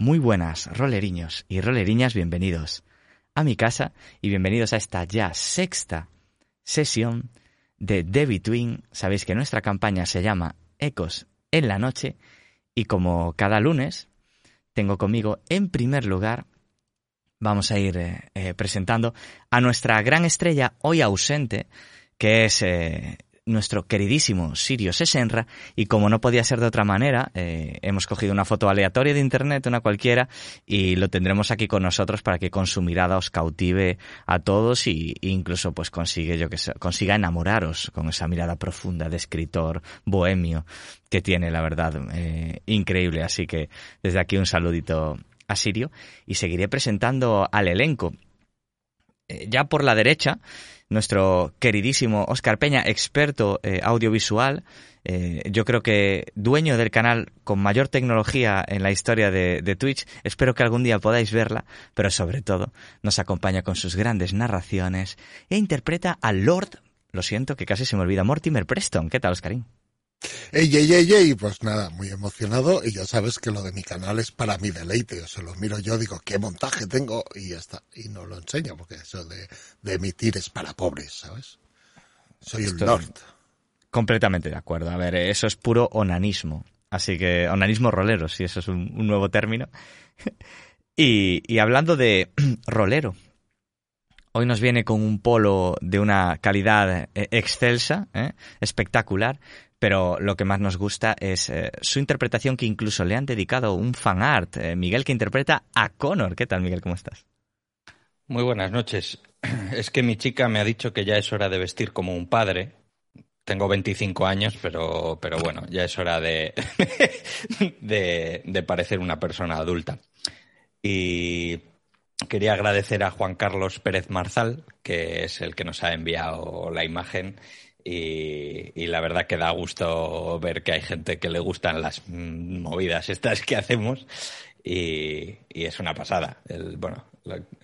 Muy buenas, roleriños y roleriñas, bienvenidos a mi casa y bienvenidos a esta ya sexta sesión de The Between. Sabéis que nuestra campaña se llama Ecos en la Noche y como cada lunes tengo conmigo en primer lugar, vamos a ir eh, eh, presentando a nuestra gran estrella hoy ausente, que es eh, nuestro queridísimo Sirio Sesenra y como no podía ser de otra manera, eh, hemos cogido una foto aleatoria de internet, una cualquiera, y lo tendremos aquí con nosotros para que con su mirada os cautive a todos y, incluso pues consigue, yo que consiga enamoraros con esa mirada profunda de escritor bohemio que tiene, la verdad, eh, increíble. Así que desde aquí un saludito a Sirio y seguiré presentando al elenco. Eh, ya por la derecha, nuestro queridísimo Oscar Peña, experto eh, audiovisual, eh, yo creo que dueño del canal con mayor tecnología en la historia de, de, Twitch. Espero que algún día podáis verla, pero sobre todo nos acompaña con sus grandes narraciones e interpreta al Lord, lo siento que casi se me olvida, Mortimer Preston. ¿Qué tal, Oscarín? Ey, ey, ey, ey, pues nada, muy emocionado y ya sabes que lo de mi canal es para mi deleite, o se lo miro yo, digo, qué montaje tengo y ya está, y no lo enseño porque eso de, de emitir es para pobres, ¿sabes? Soy un lord. Completamente de acuerdo, a ver, eso es puro onanismo, así que onanismo rolero, si eso es un, un nuevo término. y, y hablando de rolero, Hoy nos viene con un polo de una calidad eh, excelsa, ¿eh? espectacular, pero lo que más nos gusta es eh, su interpretación que incluso le han dedicado un fan art. Eh, Miguel que interpreta a Connor. ¿Qué tal, Miguel? ¿Cómo estás? Muy buenas noches. Es que mi chica me ha dicho que ya es hora de vestir como un padre. Tengo 25 años, pero, pero bueno, ya es hora de, de, de parecer una persona adulta. Y quería agradecer a Juan Carlos Pérez Marzal, que es el que nos ha enviado la imagen. Y, y, la verdad que da gusto ver que hay gente que le gustan las movidas estas que hacemos. Y, y es una pasada. El, bueno,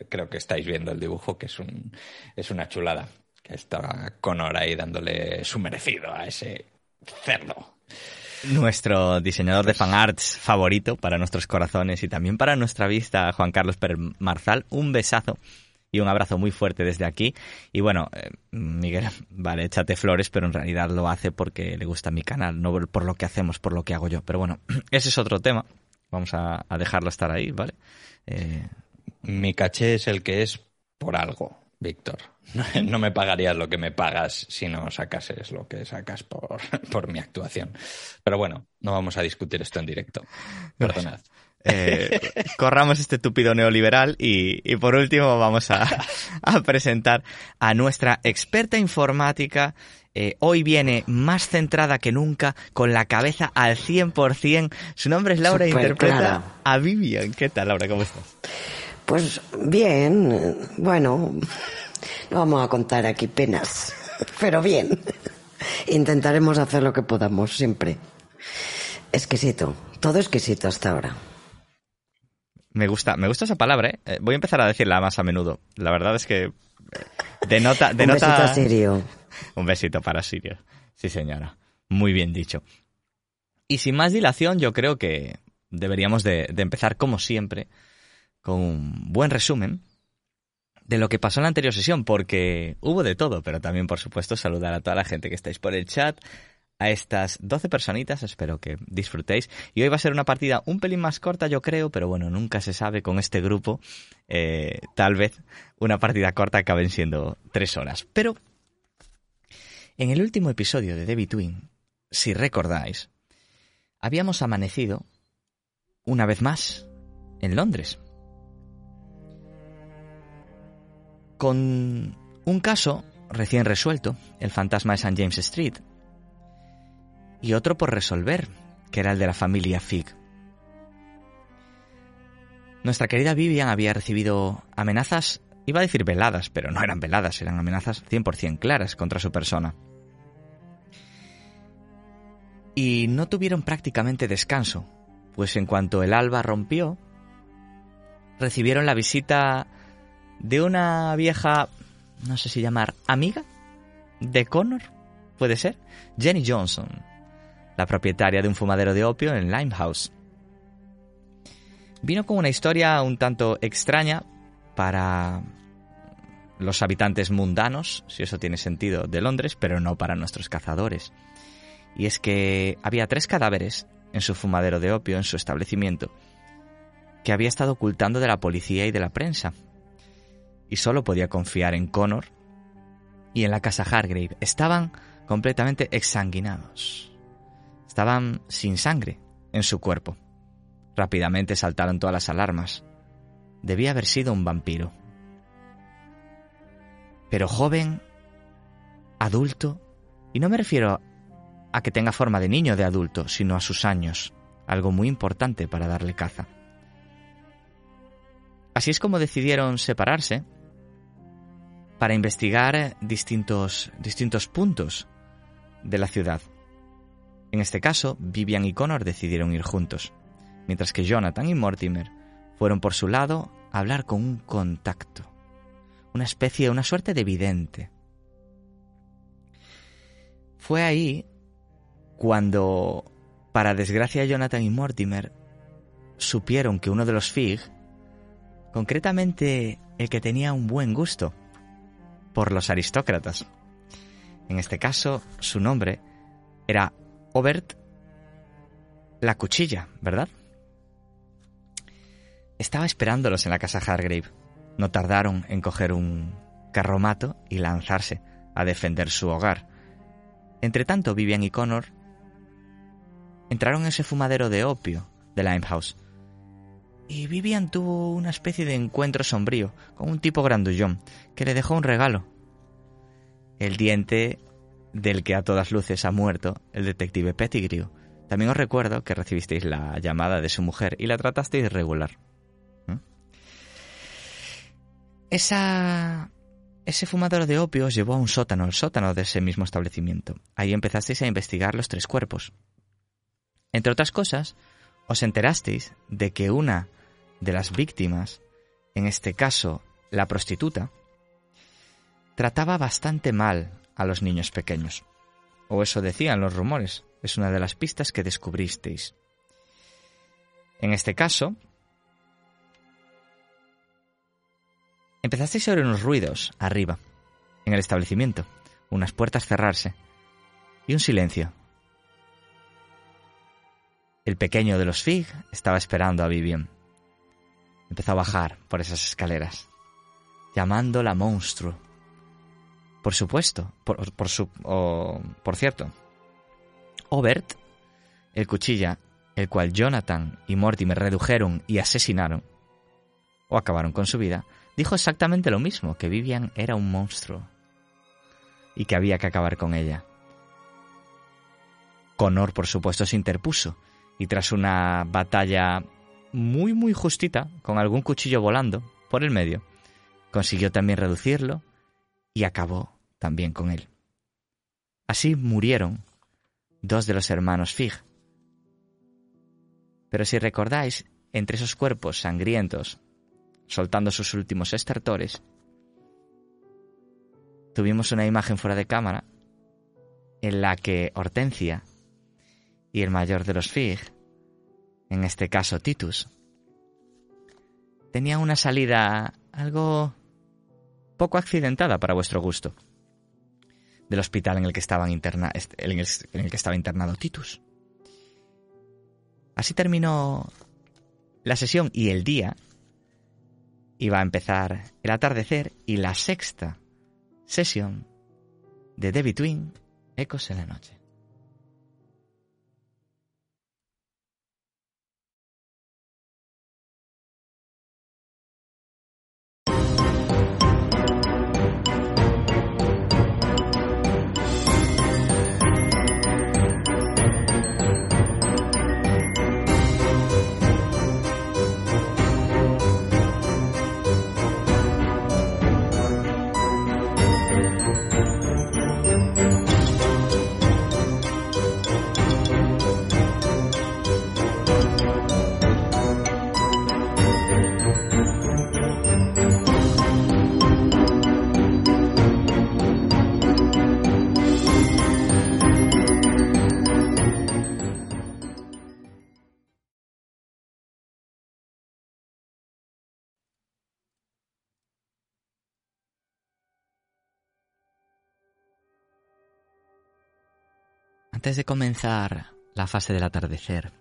creo que estáis viendo el dibujo, que es, un, es una chulada. Que está Conor ahí dándole su merecido a ese cerdo nuestro diseñador de fanarts favorito para nuestros corazones y también para nuestra vista, Juan Carlos Pérez Marzal. Un besazo y un abrazo muy fuerte desde aquí. Y bueno, eh, Miguel, vale, échate flores, pero en realidad lo hace porque le gusta mi canal, no por lo que hacemos, por lo que hago yo. Pero bueno, ese es otro tema. Vamos a, a dejarlo estar ahí, ¿vale? Eh... Mi caché es el que es por algo, Víctor. No me pagarías lo que me pagas si no sacases lo que sacas por, por mi actuación. Pero bueno, no vamos a discutir esto en directo. Perdonad. Eh, corramos este tupido neoliberal y, y por último vamos a, a, presentar a nuestra experta informática. Eh, hoy viene más centrada que nunca, con la cabeza al 100%. Su nombre es Laura e interpreta clara. a Vivian. ¿Qué tal, Laura? ¿Cómo estás? Pues bien, bueno, no vamos a contar aquí penas, pero bien. Intentaremos hacer lo que podamos siempre. Exquisito, todo exquisito hasta ahora. Me gusta, me gusta esa palabra, ¿eh? Voy a empezar a decirla más a menudo. La verdad es que denota, denota. Un besito a Sirio. Un besito para Sirio. Sí, señora. Muy bien dicho. Y sin más dilación, yo creo que deberíamos de, de empezar como siempre con un buen resumen de lo que pasó en la anterior sesión, porque hubo de todo, pero también, por supuesto, saludar a toda la gente que estáis por el chat, a estas 12 personitas, espero que disfrutéis. Y hoy va a ser una partida un pelín más corta, yo creo, pero bueno, nunca se sabe con este grupo. Eh, tal vez una partida corta acaben siendo tres horas. Pero en el último episodio de The Between, si recordáis, habíamos amanecido una vez más en Londres. con un caso recién resuelto, el fantasma de St. James Street, y otro por resolver, que era el de la familia Fig. Nuestra querida Vivian había recibido amenazas, iba a decir veladas, pero no eran veladas, eran amenazas 100% claras contra su persona. Y no tuvieron prácticamente descanso, pues en cuanto el alba rompió, recibieron la visita de una vieja, no sé si llamar amiga de Connor, puede ser, Jenny Johnson, la propietaria de un fumadero de opio en Limehouse. vino con una historia un tanto extraña para los habitantes mundanos, si eso tiene sentido, de Londres, pero no para nuestros cazadores. Y es que había tres cadáveres en su fumadero de opio, en su establecimiento, que había estado ocultando de la policía y de la prensa. Y solo podía confiar en Connor y en la casa Hargrave. Estaban completamente exsanguinados. Estaban sin sangre en su cuerpo. Rápidamente saltaron todas las alarmas. Debía haber sido un vampiro. Pero joven, adulto, y no me refiero a que tenga forma de niño o de adulto, sino a sus años, algo muy importante para darle caza. Así es como decidieron separarse para investigar distintos, distintos puntos de la ciudad. En este caso, Vivian y Connor decidieron ir juntos, mientras que Jonathan y Mortimer fueron por su lado a hablar con un contacto, una especie, una suerte de vidente. Fue ahí cuando, para desgracia de Jonathan y Mortimer, supieron que uno de los Fig, concretamente el que tenía un buen gusto por los aristócratas, en este caso su nombre era Obert la cuchilla, ¿verdad? Estaba esperándolos en la casa Hargrave. No tardaron en coger un carromato y lanzarse a defender su hogar. Entre tanto, Vivian y Connor entraron en ese fumadero de opio de Limehouse. Y Vivian tuvo una especie de encuentro sombrío con un tipo grandullón que le dejó un regalo. El diente del que a todas luces ha muerto el detective Pettigrew. También os recuerdo que recibisteis la llamada de su mujer y la tratasteis regular. ¿Mm? Esa, ese fumador de opio os llevó a un sótano, el sótano de ese mismo establecimiento. Ahí empezasteis a investigar los tres cuerpos. Entre otras cosas, os enterasteis de que una de las víctimas, en este caso la prostituta, trataba bastante mal a los niños pequeños. O eso decían los rumores. Es una de las pistas que descubristeis. En este caso, empezasteis a oír unos ruidos arriba, en el establecimiento, unas puertas cerrarse y un silencio. El pequeño de los Fig estaba esperando a Vivian. Empezó a bajar por esas escaleras, llamándola monstruo por supuesto, por, por, su, por cierto, Obert, el cuchilla, el cual Jonathan y Mortimer redujeron y asesinaron, o acabaron con su vida, dijo exactamente lo mismo, que Vivian era un monstruo y que había que acabar con ella. Connor, por supuesto, se interpuso y tras una batalla muy muy justita, con algún cuchillo volando por el medio, consiguió también reducirlo y acabó también con él. Así murieron dos de los hermanos Fig. Pero si recordáis, entre esos cuerpos sangrientos, soltando sus últimos estertores, tuvimos una imagen fuera de cámara en la que Hortensia y el mayor de los Fig, en este caso Titus, tenían una salida algo poco accidentada para vuestro gusto del hospital en el que, estaban interna en, el, en el que estaba internado Titus. Así terminó la sesión y el día iba a empezar el atardecer y la sexta sesión de The Between, Ecos en la Noche. Antes de comenzar la fase del atardecer,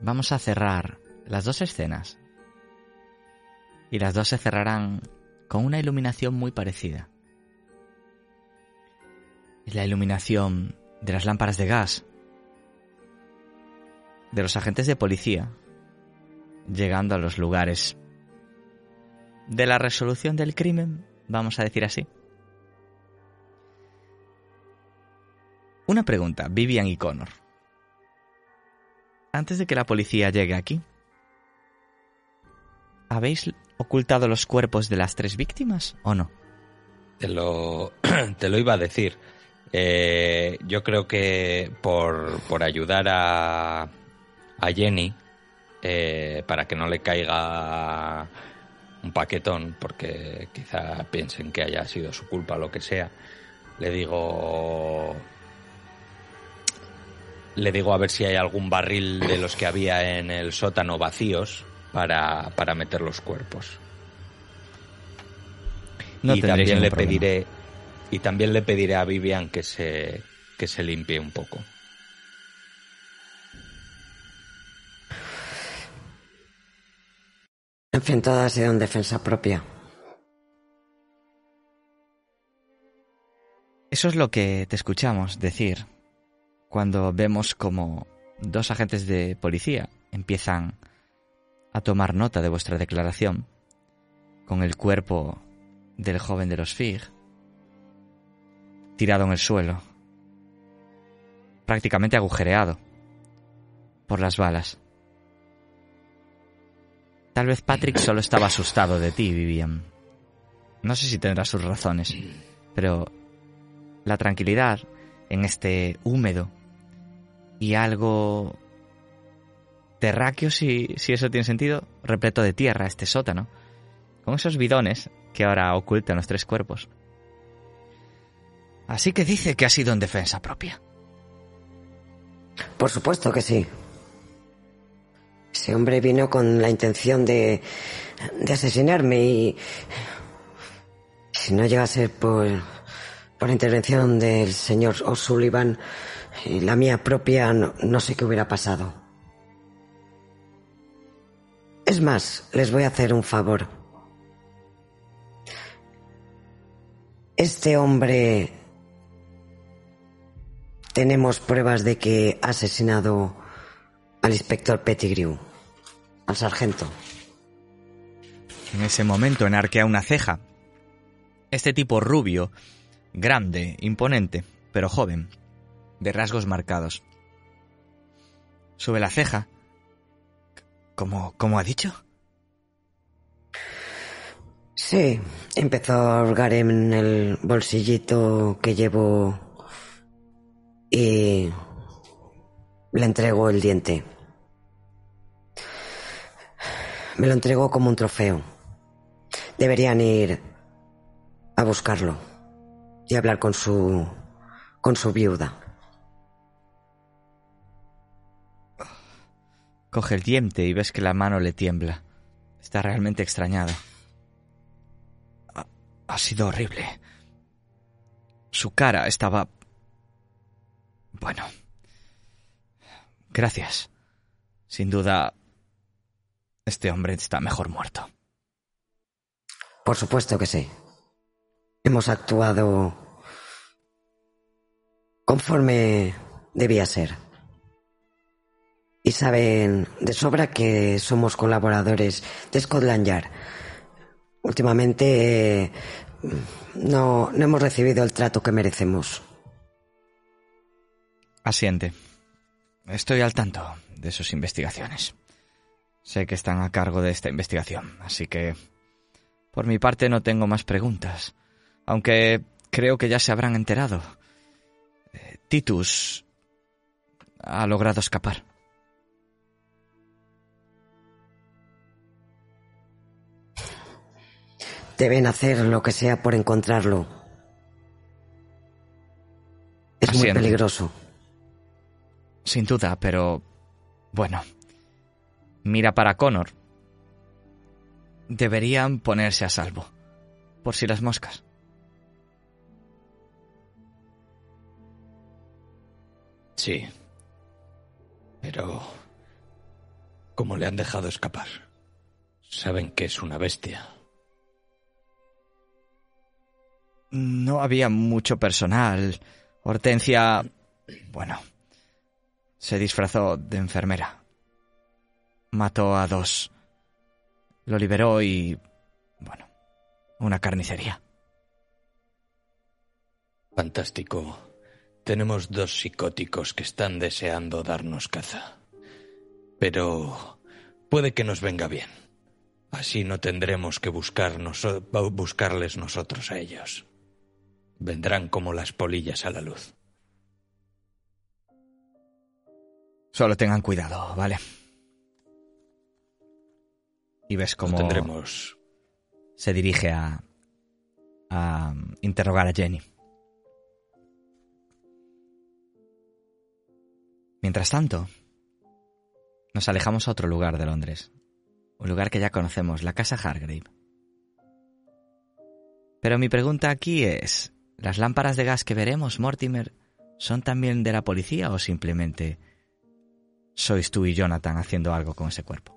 vamos a cerrar las dos escenas. Y las dos se cerrarán con una iluminación muy parecida. La iluminación de las lámparas de gas, de los agentes de policía, llegando a los lugares de la resolución del crimen, vamos a decir así. Una pregunta, Vivian y Connor. Antes de que la policía llegue aquí, ¿habéis ocultado los cuerpos de las tres víctimas o no? Te lo, iba a decir. Eh, yo creo que por, por ayudar a, a Jenny, eh, para que no le caiga un paquetón, porque quizá piensen que haya sido su culpa o lo que sea, le digo le digo a ver si hay algún barril de los que había en el sótano vacíos para, para meter los cuerpos. No y también le problema. pediré y también le pediré a Vivian que se que se limpie un poco. En fin, todo ha sido en defensa propia. Eso es lo que te escuchamos decir cuando vemos como dos agentes de policía empiezan a tomar nota de vuestra declaración con el cuerpo del joven de los FIG tirado en el suelo, prácticamente agujereado por las balas. Tal vez Patrick solo estaba asustado de ti, Vivian. No sé si tendrá sus razones, pero la tranquilidad en este húmedo y algo terráqueo, si, si eso tiene sentido, repleto de tierra, este sótano, con esos bidones que ahora ocultan los tres cuerpos. Así que dice que ha sido en defensa propia. Por supuesto que sí. Ese hombre vino con la intención de, de asesinarme y... Si no llega a ser por, por intervención del señor O'Sullivan, y la mía propia, no, no sé qué hubiera pasado. Es más, les voy a hacer un favor. Este hombre... Tenemos pruebas de que ha asesinado al inspector Pettigrew, al sargento. En ese momento enarquea una ceja. Este tipo rubio, grande, imponente, pero joven, de rasgos marcados. Sube la ceja. ¿Cómo, cómo ha dicho? Sí, empezó a hurgar en el bolsillito que llevo y le entregó el diente. Me lo entregó como un trofeo. Deberían ir a buscarlo y hablar con su con su viuda. Coge el diente y ves que la mano le tiembla. Está realmente extrañada. Ha, ha sido horrible. Su cara estaba... Bueno. Gracias. Sin duda, este hombre está mejor muerto. Por supuesto que sí. Hemos actuado conforme debía ser. Y saben de sobra que somos colaboradores de Scotland Yard. Últimamente eh, no, no hemos recibido el trato que merecemos. Asiente. Estoy al tanto de sus investigaciones. Sé que están a cargo de esta investigación, así que por mi parte no tengo más preguntas, aunque creo que ya se habrán enterado. Eh, Titus ha logrado escapar. Deben hacer lo que sea por encontrarlo. Es muy peligroso. Sin duda, pero bueno. Mira para Connor. Deberían ponerse a salvo. Por si las moscas. Sí. Pero... ¿Cómo le han dejado escapar? Saben que es una bestia. No había mucho personal. Hortensia... Bueno. Se disfrazó de enfermera. Mató a dos. Lo liberó y... Bueno. Una carnicería. Fantástico. Tenemos dos psicóticos que están deseando darnos caza. Pero puede que nos venga bien. Así no tendremos que buscar buscarles nosotros a ellos. Vendrán como las polillas a la luz. Solo tengan cuidado, ¿vale? Y ves cómo tendremos. se dirige a, a interrogar a Jenny. Mientras tanto, nos alejamos a otro lugar de Londres, un lugar que ya conocemos, la casa Hargrave. Pero mi pregunta aquí es, ¿las lámparas de gas que veremos, Mortimer, son también de la policía o simplemente sois tú y Jonathan haciendo algo con ese cuerpo?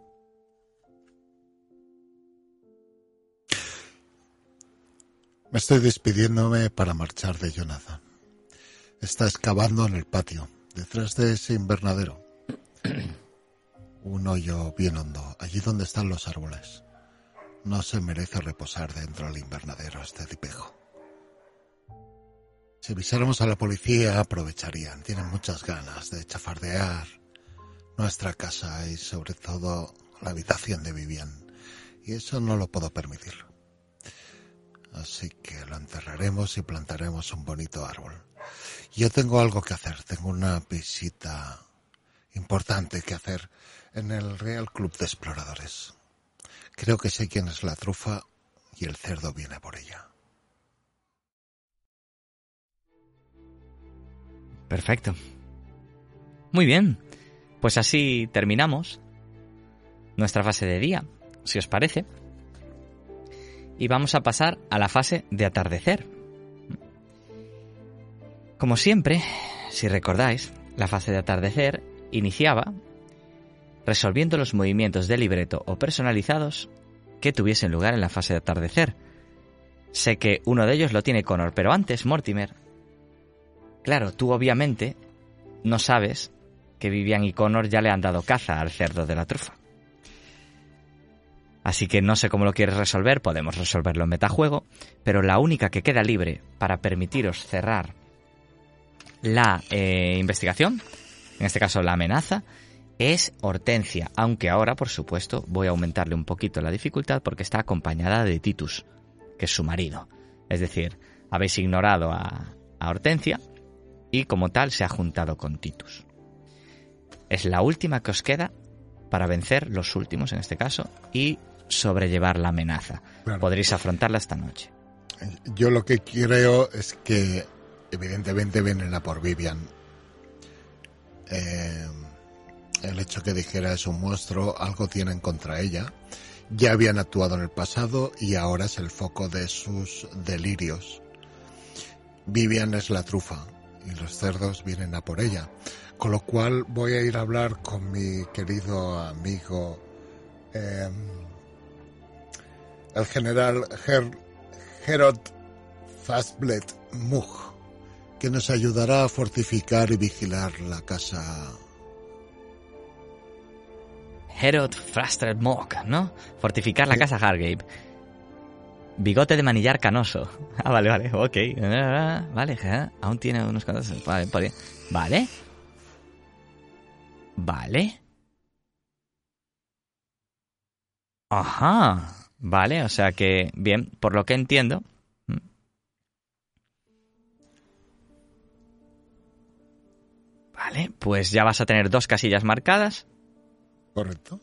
Me estoy despidiéndome para marchar de Jonathan. Está excavando en el patio, detrás de ese invernadero. Un hoyo bien hondo, allí donde están los árboles. No se merece reposar dentro del invernadero este tipejo. Si avisáramos a la policía, aprovecharían. Tienen muchas ganas de chafardear nuestra casa y sobre todo la habitación de Vivian. Y eso no lo puedo permitir. Así que lo enterraremos y plantaremos un bonito árbol. Yo tengo algo que hacer. Tengo una visita importante que hacer en el Real Club de Exploradores. Creo que sé quién es la trufa y el cerdo viene por ella. Perfecto. Muy bien. Pues así terminamos nuestra fase de día, si os parece. Y vamos a pasar a la fase de atardecer. Como siempre, si recordáis, la fase de atardecer iniciaba resolviendo los movimientos de libreto o personalizados que tuviesen lugar en la fase de atardecer. Sé que uno de ellos lo tiene Connor, pero antes, Mortimer, claro, tú obviamente no sabes que Vivian y Connor ya le han dado caza al cerdo de la trufa. Así que no sé cómo lo quieres resolver, podemos resolverlo en metajuego, pero la única que queda libre para permitiros cerrar la eh, investigación, en este caso la amenaza, es Hortensia, aunque ahora, por supuesto, voy a aumentarle un poquito la dificultad porque está acompañada de Titus, que es su marido. Es decir, habéis ignorado a, a Hortensia y como tal se ha juntado con Titus. Es la última que os queda para vencer los últimos en este caso y sobrellevar la amenaza. Claro. Podréis afrontarla esta noche. Yo lo que creo es que evidentemente vienen a por Vivian. Eh, el hecho que dijera es un monstruo, algo tienen contra ella. Ya habían actuado en el pasado y ahora es el foco de sus delirios. Vivian es la trufa y los cerdos vienen a por ella. Con lo cual voy a ir a hablar con mi querido amigo eh, el general Her Herod Fastbled Mug, que nos ayudará a fortificar y vigilar la casa Herod Frasted Mock, ¿no? Fortificar la casa Hargate. Bigote de manillar canoso. Ah, vale, vale, ok. Ah, Vale, aún tiene unos cuantos. Vale, vale. Vale. Vale. Ajá. Vale, o sea que, bien, por lo que entiendo. Vale, pues ya vas a tener dos casillas marcadas. ¿correcto?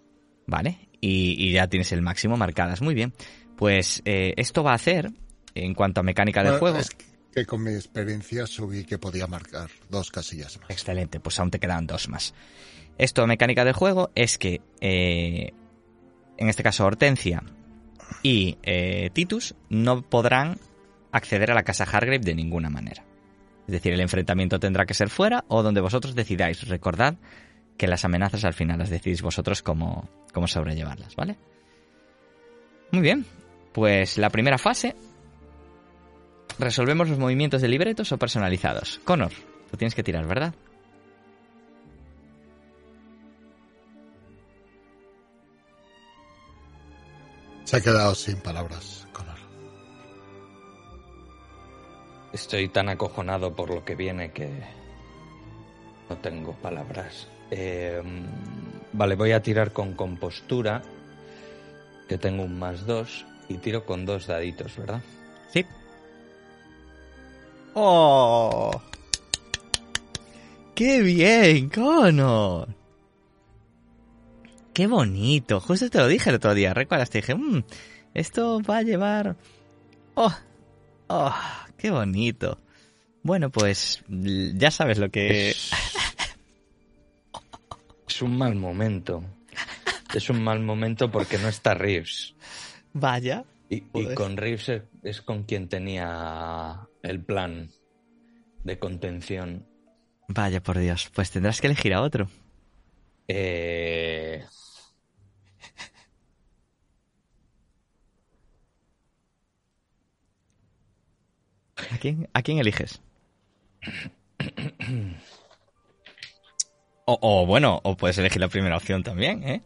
Vale, y, y ya tienes el máximo marcadas. Muy bien. Pues eh, esto va a hacer, en cuanto a mecánica del Bueno, juego. Es que con mi experiencia subí que podía marcar dos casillas más. Excelente, pues aún te quedan dos más. Esto mecánica del juego es que, eh, en este caso, Hortensia y eh, Titus no podrán acceder a la casa Hargrave de ninguna manera. Es decir, el enfrentamiento tendrá que ser fuera o donde vosotros decidáis. Recordad que las amenazas al final las decidís vosotros cómo, cómo sobrellevarlas, ¿vale? Muy bien, pues la primera fase resolvemos los movimientos de libretos o personalizados. Connor, tú tienes que tirar, ¿verdad? Se ha quedado sin palabras, Estoy tan acojonado por lo que viene que no tengo palabras. Eh, vale, voy a tirar con compostura, que tengo un más dos, y tiro con dos daditos, ¿verdad? Sí. ¡Oh! ¡Qué bien, Connor! ¡Qué bonito! Justo te lo dije el otro día, ¿recuerdas? Te dije, "Mm, esto va a llevar... ¡Oh! ¡Oh! ¡Qué bonito! Bueno, pues ya sabes lo que... Es, es un mal momento. Es un mal momento porque no está Reeves. Vaya. Y, con Reeves es, es con quien tenía el plan de contención. Vaya, por Dios. Pues tendrás que elegir a otro. Eh, ¿A quién, a quién eliges? O, o, bueno, o puedes elegir la primera opción también, ¿eh?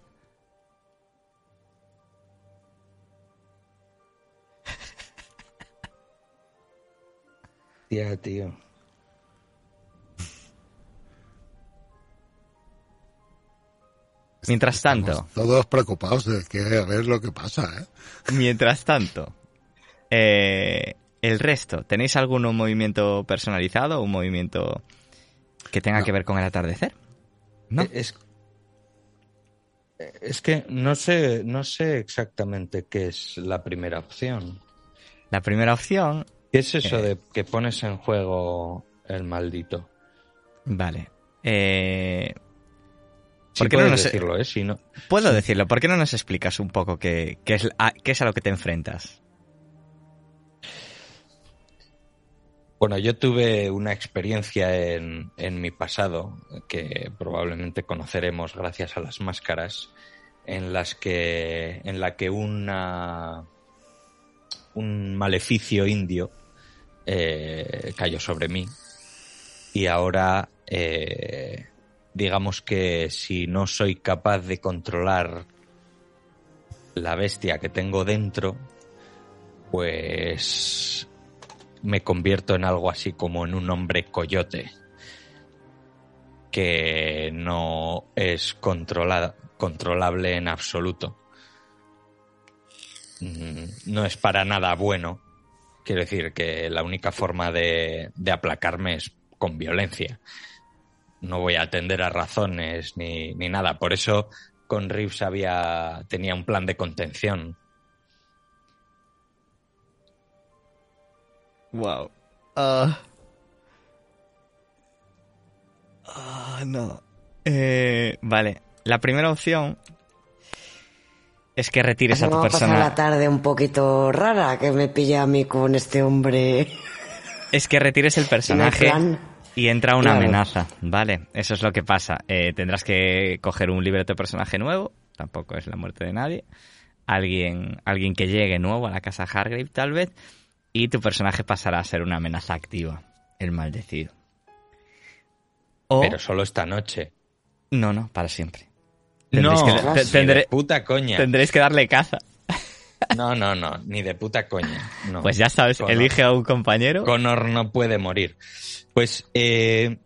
tía, tío. Mientras tanto, Estamos todos preocupados de que a ver lo que pasa, ¿eh? mientras tanto, eh, el resto, ¿tenéis algún movimiento personalizado o un movimiento que tenga No. que ver con el atardecer? ¿No? Eh, Es, es que no sé, no sé exactamente qué es la primera opción. La primera opción, ¿Qué es eso Eh. de que pones en juego el maldito? vale. Eh, Sí ¿Por qué no nos- decirlo, ¿eh? Si no, Puedo decirlo, ¿por qué no nos explicas un poco qué, qué es, a, qué es a lo que te enfrentas? Bueno, yo tuve una experiencia en, en mi pasado que probablemente conoceremos gracias a las máscaras, en las que en la que una un maleficio indio eh, cayó sobre mí. Y ahora eh, digamos que si no soy capaz de controlar la bestia que tengo dentro, pues me convierto en algo así como en un hombre coyote que no es controlable en absoluto. Mm, No es para nada bueno. Quiero decir que la única forma de, de aplacarme es con violencia. No voy a atender a razones ni, ni nada. Por eso con Reeves había, tenía un plan de contención. Wow. Ah. Ah, no. Eh, vale. La primera opción es que retires a tu Vamos a pasar la persona. tarde un poquito rara que me pilla a mí con este hombre. Es que retires el personaje y entra una Claro. amenaza. Vale, eso es lo que pasa. Eh, tendrás que coger un libreto de personaje nuevo. Tampoco es la muerte de nadie. Alguien, alguien que llegue nuevo a la casa Hargrave, tal vez. Y tu personaje pasará a ser una amenaza activa. El maldecido. O, Pero solo esta noche. No, no, para siempre. No, Tendréis que, tendré- puta coña. tendréis que darle caza. No, no, no, ni de puta coña. No. Pues ya sabes, Connor. elige a un compañero. Connor no puede morir. Pues eh,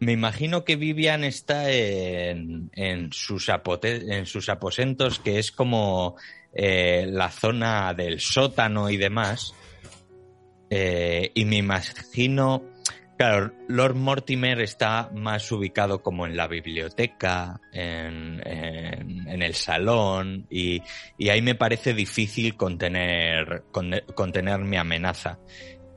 me imagino que Vivian está en, en, sus, apote- en sus aposentos, que es como eh, la zona del sótano y demás. Eh, y me imagino, claro, Lord Mortimer está más ubicado como en la biblioteca, en, en- en el salón, y, y ahí me parece difícil contener, conde- contener mi amenaza.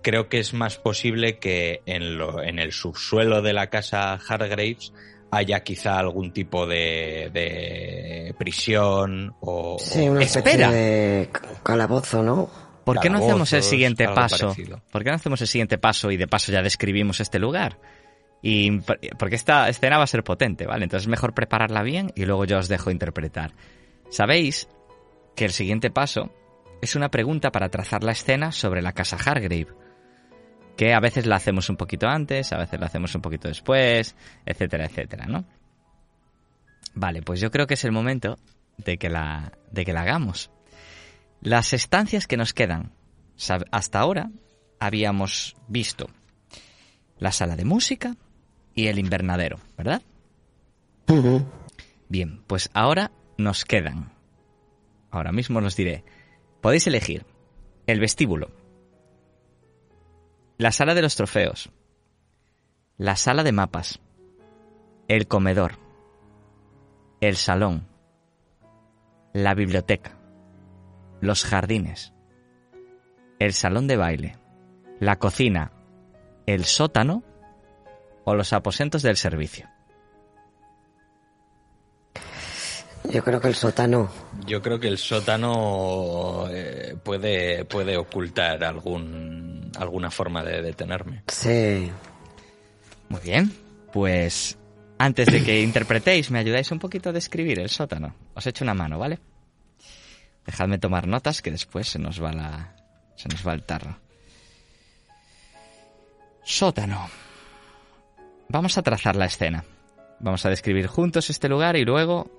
Creo que es más posible que en, lo, en el subsuelo de la casa Hargraves haya quizá algún tipo de, de prisión o... Sí, una especie de calabozo, ¿no? ¿Por qué no hacemos el siguiente paso? parecido. ¿Por qué no hacemos el siguiente paso y de paso ya describimos este lugar? Y porque esta escena va a ser potente, ¿vale? Entonces es mejor prepararla bien y luego yo os dejo interpretar. Sabéis que el siguiente paso es una pregunta para trazar la escena sobre la casa Hargrave, que a veces la hacemos un poquito antes, a veces la hacemos un poquito después, etcétera, etcétera, ¿no? Vale, pues yo creo que es el momento de que la, de que la hagamos. Las estancias que nos quedan. Hasta ahora habíamos visto la sala de música y el invernadero, ¿verdad? Bien, pues ahora nos quedan. Ahora mismo os diré. Podéis elegir el vestíbulo, la sala de los trofeos, la sala de mapas, el comedor, el salón, la biblioteca, los jardines, el salón de baile, la cocina, el sótano o los aposentos del servicio. Yo creo que el sótano. Yo creo que el sótano eh, puede, puede ocultar algún, alguna forma de detenerme. Sí. Muy bien, pues antes de que interpretéis, ¿me ayudáis un poquito a describir el sótano? Os echo una mano, ¿vale? Dejadme tomar notas que después se nos va la. se nos va el tarro. Sótano. Vamos a trazar la escena. Vamos a describir juntos este lugar y luego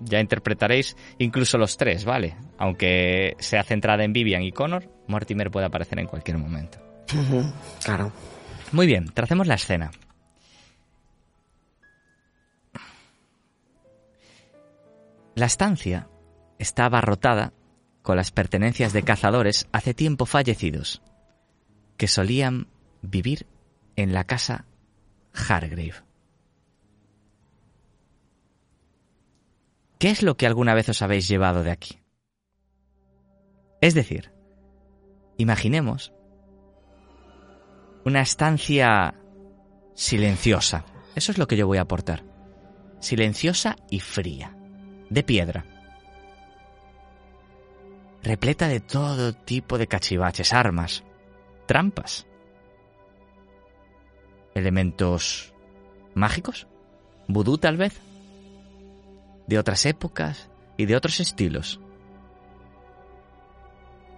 ya interpretaréis incluso los tres, ¿vale? Aunque sea centrada en Vivian y Connor, Mortimer puede aparecer en cualquier momento. Claro. Muy bien, tracemos la escena. La estancia está abarrotada con las pertenencias de cazadores hace tiempo fallecidos, que solían vivir en la casa Hargrave. ¿Qué es lo que alguna vez os habéis llevado de aquí? Es decir, imaginemos una estancia silenciosa. Eso es lo que yo voy a aportar. Silenciosa y fría. De piedra. Repleta de todo tipo de cachivaches, armas, trampas. Elementos mágicos. Vudú tal vez. De otras épocas y de otros estilos.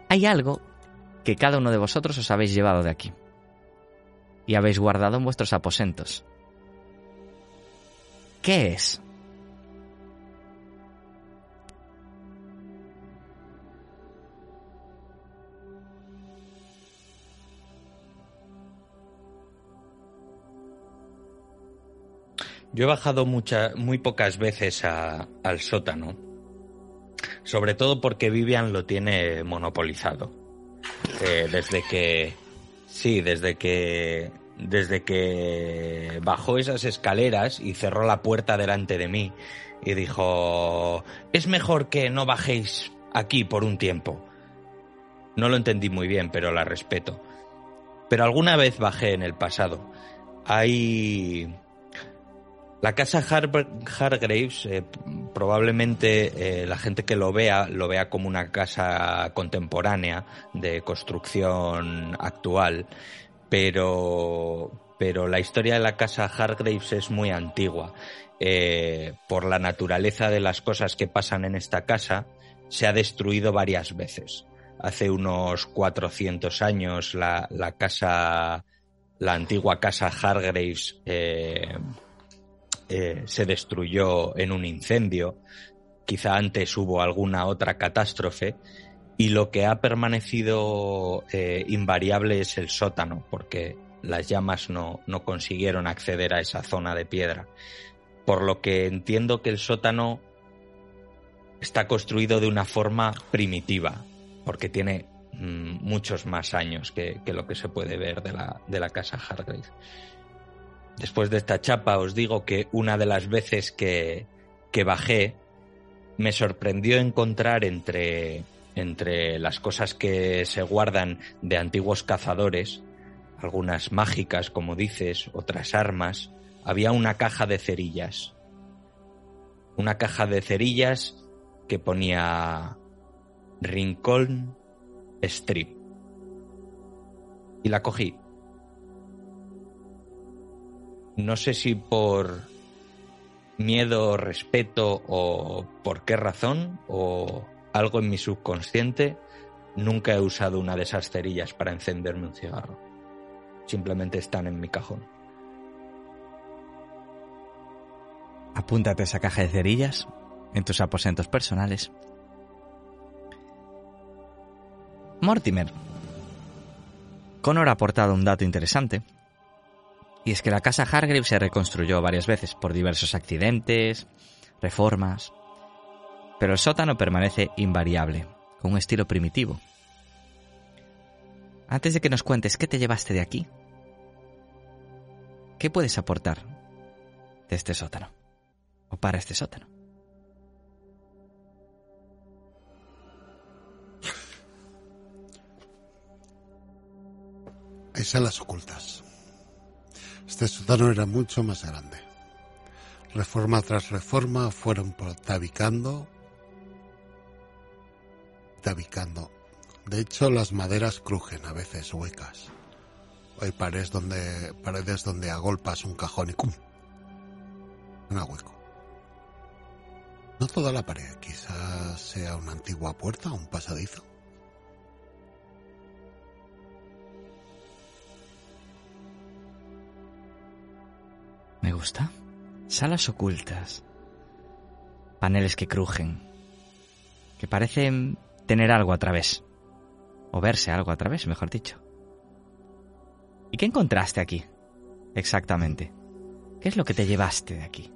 Hay algo que cada uno de vosotros os habéis llevado de aquí y habéis guardado en vuestros aposentos. ¿Qué es? Yo he bajado mucha- muy pocas veces a- al sótano, sobre todo porque Vivian lo tiene monopolizado. Eh, desde que, sí, desde que, desde que bajó esas escaleras y cerró la puerta delante de mí y dijo, es mejor que no bajéis aquí por un tiempo. No lo entendí muy bien, pero la respeto. Pero alguna vez bajé en el pasado. Hay la casa Har- Hargraves, eh, probablemente eh, la gente que lo vea lo vea como una casa contemporánea de construcción actual, pero, pero la historia de la casa Hargraves es muy antigua. Eh, por la naturaleza de las cosas que pasan en esta casa, se ha destruido varias veces. Hace unos 400 años la, la casa, la antigua casa Hargraves, eh, se destruyó en un incendio, quizá antes hubo alguna otra catástrofe, y lo que ha permanecido eh, invariable es el sótano, porque las llamas no, no consiguieron acceder a esa zona de piedra. Por lo que entiendo que el sótano está construido de una forma primitiva, porque tiene mm, muchos más años que, que lo que se puede ver de la, de la casa Hargrave. Después de esta chapa os digo que una de las veces que, que bajé me sorprendió encontrar entre, entre las cosas que se guardan de antiguos cazadores, algunas mágicas como dices, otras armas, había una caja de cerillas. Una caja de cerillas que ponía rincón strip. Y la cogí. No sé si por miedo, respeto o por qué razón o algo en mi subconsciente, nunca he usado una de esas cerillas para encenderme un cigarro. Simplemente están en mi cajón. Apúntate esa caja de cerillas en tus aposentos personales. Mortimer. Connor ha aportado un dato interesante. Y es que la casa Hargrave se reconstruyó varias veces por diversos accidentes, reformas. Pero el sótano permanece invariable, con un estilo primitivo. Antes de que nos cuentes qué te llevaste de aquí, ¿qué puedes aportar de este sótano? ¿O para este sótano? Hay salas ocultas. Este sótano era mucho más grande. Reforma tras reforma fueron tabicando, tabicando. De hecho, las maderas crujen, a veces huecas. Hay paredes donde, paredes donde agolpas un cajón y ¡cum! Un hueco. No toda la pared, quizás sea una antigua puerta o un pasadizo. Me gusta. Salas ocultas. Paneles que crujen. Que parecen tener algo a través. O verse algo a través, mejor dicho. ¿Y qué encontraste aquí? Exactamente. ¿Qué es lo que te llevaste de aquí?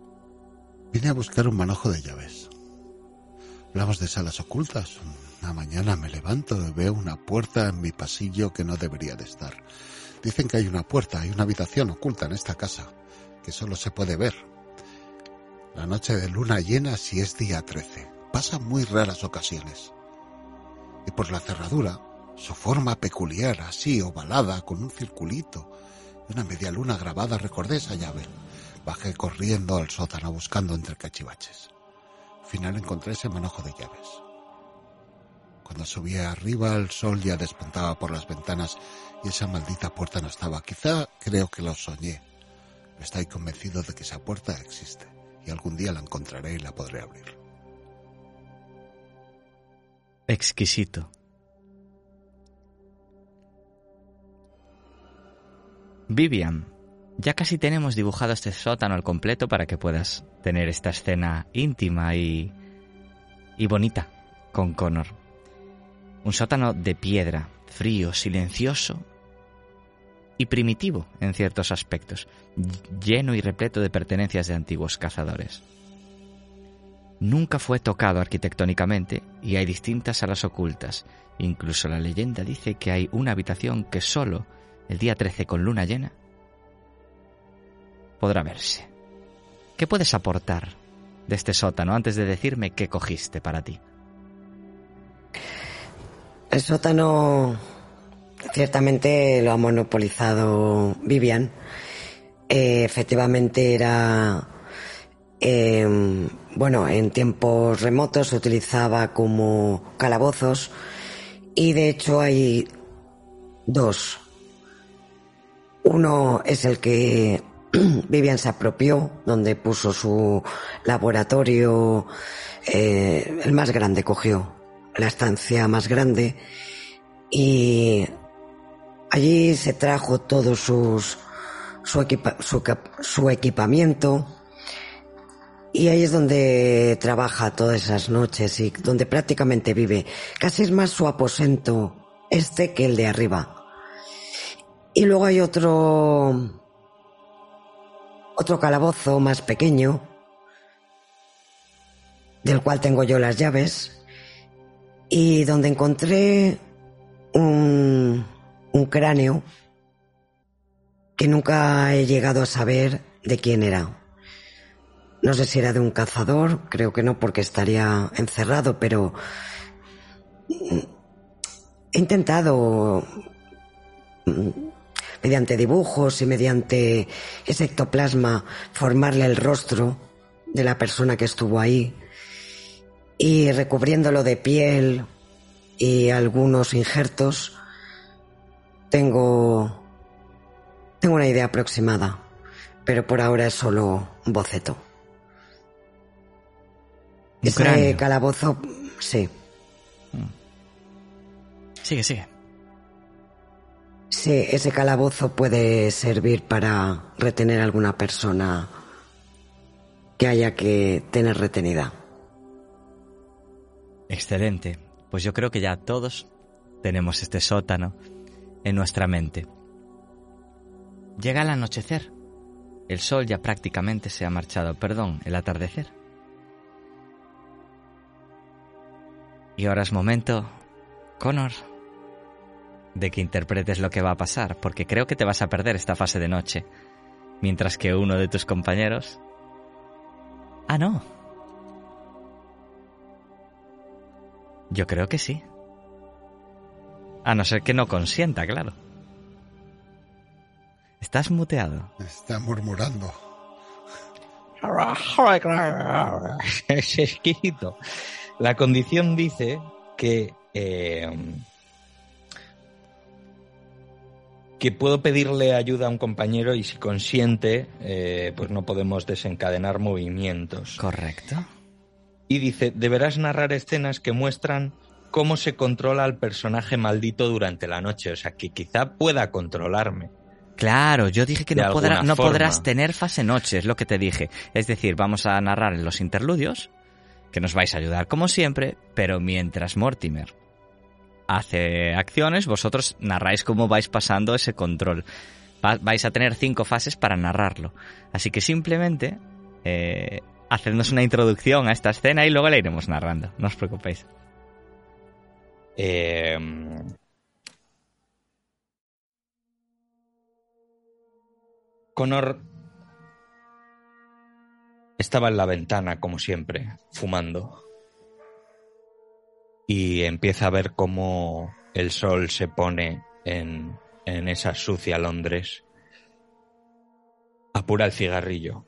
Vine a buscar un manojo de llaves. Hablamos de salas ocultas. Una mañana me levanto y veo una puerta en mi pasillo que no debería de estar. Dicen que hay una puerta, hay una habitación oculta en esta casa que solo se puede ver. La noche de luna llena si es día 13. Pasa muy raras ocasiones. Y por la cerradura, su forma peculiar, así ovalada, con un circulito una media luna grabada, recordé esa llave. Bajé corriendo al sótano buscando entre cachivaches. Al final encontré ese manojo de llaves. Cuando subí arriba, el sol ya despuntaba por las ventanas y esa maldita puerta no estaba. Quizá creo que lo soñé Estoy convencido de que esa puerta existe y algún día la encontraré y la podré abrir. Exquisito. Vivian, ya casi tenemos dibujado este sótano al completo para que puedas tener esta escena íntima y, y bonita con Connor. Un sótano de piedra, frío, silencioso y primitivo en ciertos aspectos, lleno y repleto de pertenencias de antiguos cazadores. Nunca fue tocado arquitectónicamente y hay distintas salas ocultas. Incluso la leyenda dice que hay una habitación que solo el día 13 con luna llena podrá verse. ¿Qué puedes aportar de este sótano antes de decirme qué cogiste para ti? El sótano Ciertamente lo ha monopolizado Vivian. Eh, efectivamente era, em, bueno, en tiempos remotos se utilizaba como calabozos y de hecho hay dos. Uno es el que Vivian se apropió, donde puso su laboratorio, eh, el más grande cogió, la estancia más grande y Allí se trajo todo sus, su, su, equipamiento y ahí es donde trabaja todas esas noches y donde prácticamente vive. Casi es más su aposento este que el de arriba. Y luego hay otro, otro calabozo más pequeño, del cual tengo yo las llaves, y donde encontré un, un cráneo que nunca he llegado a saber de quién era. No sé si era de un cazador, creo que no porque estaría encerrado, pero he intentado mediante dibujos y mediante ese ectoplasma formarle el rostro de la persona que estuvo ahí y recubriéndolo de piel y algunos injertos, tengo tengo una idea aproximada, pero por ahora es solo un boceto. Un Ese calabozo, sí, Sigue, sigue. sí, ese calabozo puede servir para retener a alguna persona que haya que tener retenida. Excelente. Pues yo creo que ya todos tenemos este sótano en nuestra mente. Llega el anochecer. El sol ya prácticamente se ha marchado, perdón, el atardecer. Y ahora es momento, Connor, de que interpretes lo que va a pasar, porque creo que te vas a perder esta fase de noche, mientras que uno de tus compañeros... Ah, no. Yo creo que sí. A no ser que no consienta, claro. Estás muteado. Está murmurando. Es exquisito. La condición dice que eh, que puedo pedirle ayuda a un compañero y si consiente, eh, pues no podemos desencadenar movimientos. Correcto. Y dice, deberás narrar escenas que muestran cómo se controla al personaje maldito durante la noche. O sea, que quizá pueda controlarme. Claro, yo dije que no, podrá- podrás tener fase noche, es lo que te dije. Es decir, vamos a narrar en los interludios, que nos vais a ayudar como siempre, pero mientras Mortimer hace acciones, vosotros narráis cómo vais pasando ese control. Va- vais a tener cinco fases para narrarlo. Así que simplemente eh, hacednos una introducción a esta escena y luego la iremos narrando. No os preocupéis. Eh, Connor estaba en la ventana, como siempre, fumando. Y empieza a ver cómo el sol se pone en, en esa sucia Londres. Apura el cigarrillo.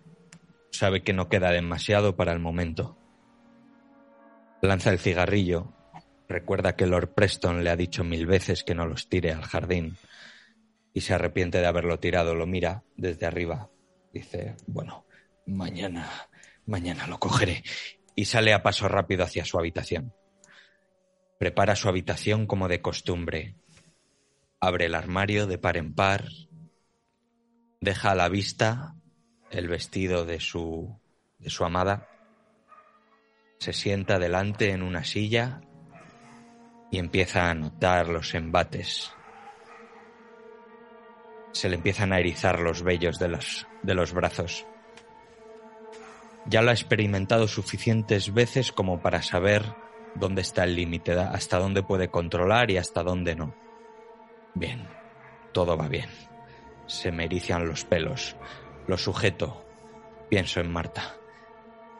Sabe que no queda demasiado para el momento. Lanza el cigarrillo Recuerda que Lord Preston le ha dicho mil veces que no los tire al jardín y se arrepiente de haberlo tirado. Lo mira desde arriba. Dice, bueno, mañana, mañana lo cogeré. Y sale a paso rápido hacia su habitación. Prepara su habitación como de costumbre. Abre el armario de par en par. Deja a la vista el vestido de su, de su amada. Se sienta delante en una silla y empieza a notar los embates. Se le empiezan a erizar los vellos de los, de los brazos. Ya lo ha experimentado suficientes veces como para saber dónde está el límite, hasta dónde puede controlar y hasta dónde no. Bien, todo va bien. Se me los pelos. Lo sujeto. Pienso en Marta.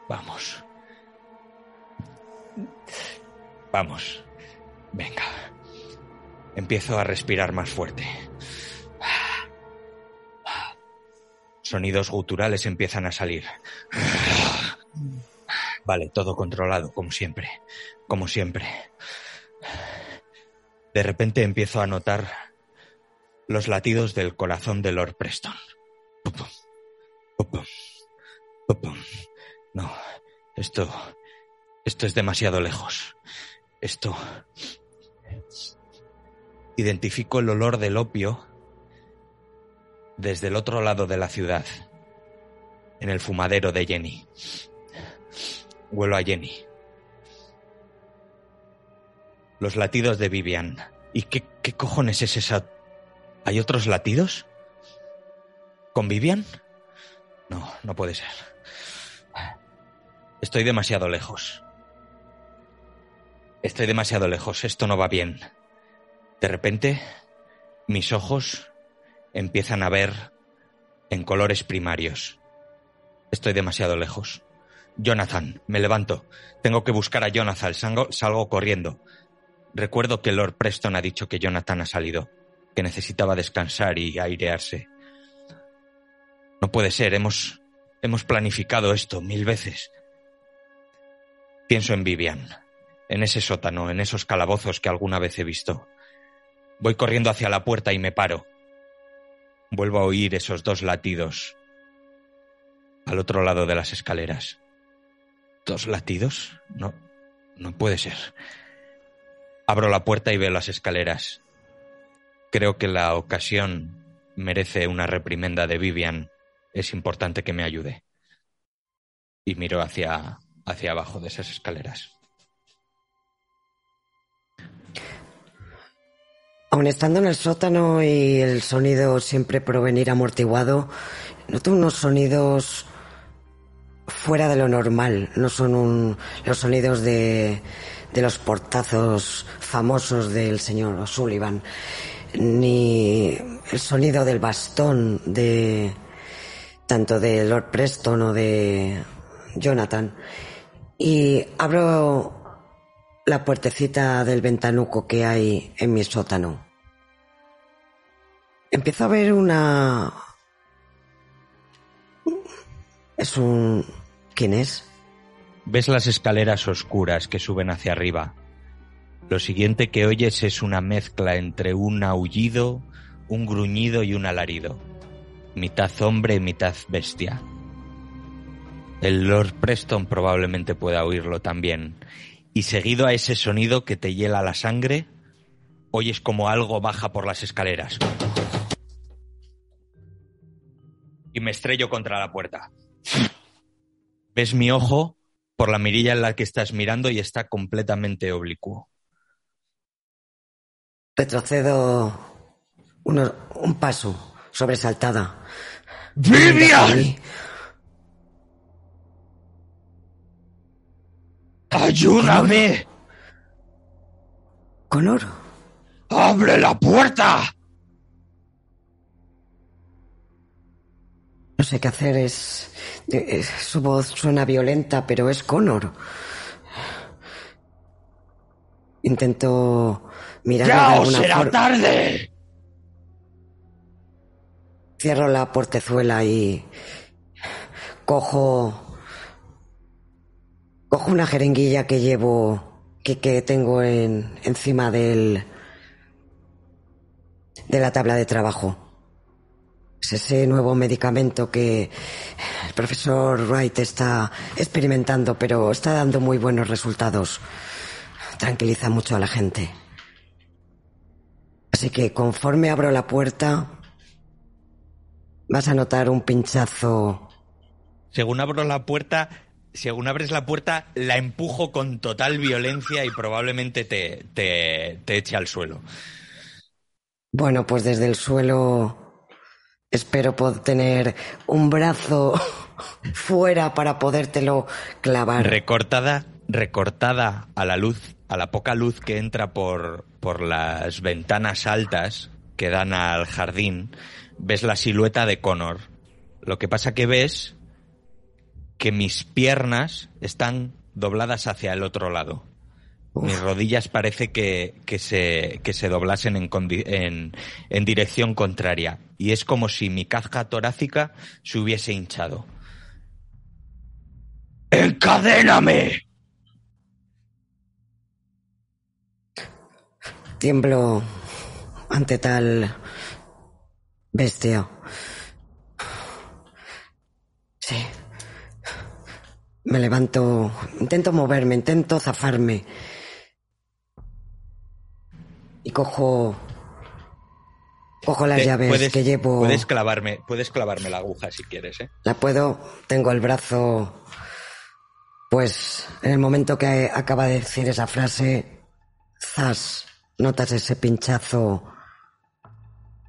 Vamos. Vamos. Venga. Empiezo a respirar más fuerte. Sonidos guturales empiezan a salir. Vale, todo controlado, como siempre. Como siempre. De repente empiezo a notar los latidos del corazón de Lord Preston. No, esto... Esto es demasiado lejos. Esto... Identifico el olor del opio desde el otro lado de la ciudad, en el fumadero de Jenny. Huelo a Jenny. Los latidos de Vivian. ¿Y qué, qué cojones es esa? ¿Hay otros latidos? ¿Con Vivian? No, no puede ser. Estoy demasiado lejos. Estoy demasiado lejos. Esto no va bien. De repente, mis ojos empiezan a ver en colores primarios. Estoy demasiado lejos. Jonathan, me levanto. Tengo que buscar a Jonathan. Salgo, salgo corriendo. Recuerdo que Lord Preston ha dicho que Jonathan ha salido, que necesitaba descansar y airearse. No puede ser, hemos, hemos planificado esto mil veces. Pienso en Vivian. en ese sótano, en esos calabozos que alguna vez he visto. Voy corriendo hacia la puerta y me paro. Vuelvo a oír esos dos latidos al otro lado de las escaleras. ¿Dos latidos? No, no puede ser. Abro la puerta y veo las escaleras. Creo que la ocasión merece una reprimenda de Vivian. Es importante que me ayude. Y miro hacia, hacia abajo de esas escaleras. Aun estando en el sótano y el sonido siempre provenir amortiguado, noto unos sonidos fuera de lo normal. No son un- los sonidos de, los portazos famosos del señor O'Sullivan, ni el sonido del bastón de tanto de Lord Preston o de Jonathan. Y abro la puertecita del ventanuco que hay en mi sótano. Empiezo a ver una... Es un... ¿Quién es? Ves las escaleras oscuras que suben hacia arriba. Lo siguiente que oyes es una mezcla entre un aullido, un gruñido y un alarido. Mitad hombre mitad bestia. El Lord Preston probablemente pueda oírlo también. Y seguido a ese sonido que te hiela la sangre, oyes como algo baja por las escaleras. Y me estrello contra la puerta. Ves mi ojo por la mirilla en la que estás mirando y está completamente oblicuo. Retrocedo uno- un paso, sobresaltada. ¡Vivian! ¡Ayúdame! Connor, ¡Abre la puerta! No sé qué hacer, es... Su voz suena violenta, pero es Connor. Intento mirar ¡Ya os será tarde! Cierro la portezuela y cojo cojo una jeringuilla que llevo que, que tengo en encima del de la tabla de trabajo. Es ese nuevo medicamento que el profesor Wright está experimentando, pero está dando muy buenos resultados. Tranquiliza mucho a la gente. Así que conforme abro la puerta, Vas a notar un pinchazo. Según abro la puerta, según abres la puerta, la empujo con total violencia y probablemente te, te, te eche al suelo. Bueno, pues desde el suelo espero poder tener un brazo fuera para podértelo clavar. Recortada, recortada a la luz, a la poca luz que entra por, por las ventanas altas que dan al jardín, ves la silueta de Connor. Lo que pasa que ves que mis piernas están dobladas hacia el otro lado. Mis rodillas parece que, que se, que se doblasen en, en, en dirección contraria. Y es como si mi caja torácica se hubiese hinchado. ¡Encadéname! Tiemblo ante tal bestia. Sí. Me levanto, intento moverme, intento zafarme. Y cojo cojo las Te- llaves puedes, que llevo. Puedes clavarme, puedes clavarme la aguja si quieres, ¿eh? La puedo, tengo el brazo. Pues en el momento que acaba de decir esa frase, zas, notas ese pinchazo.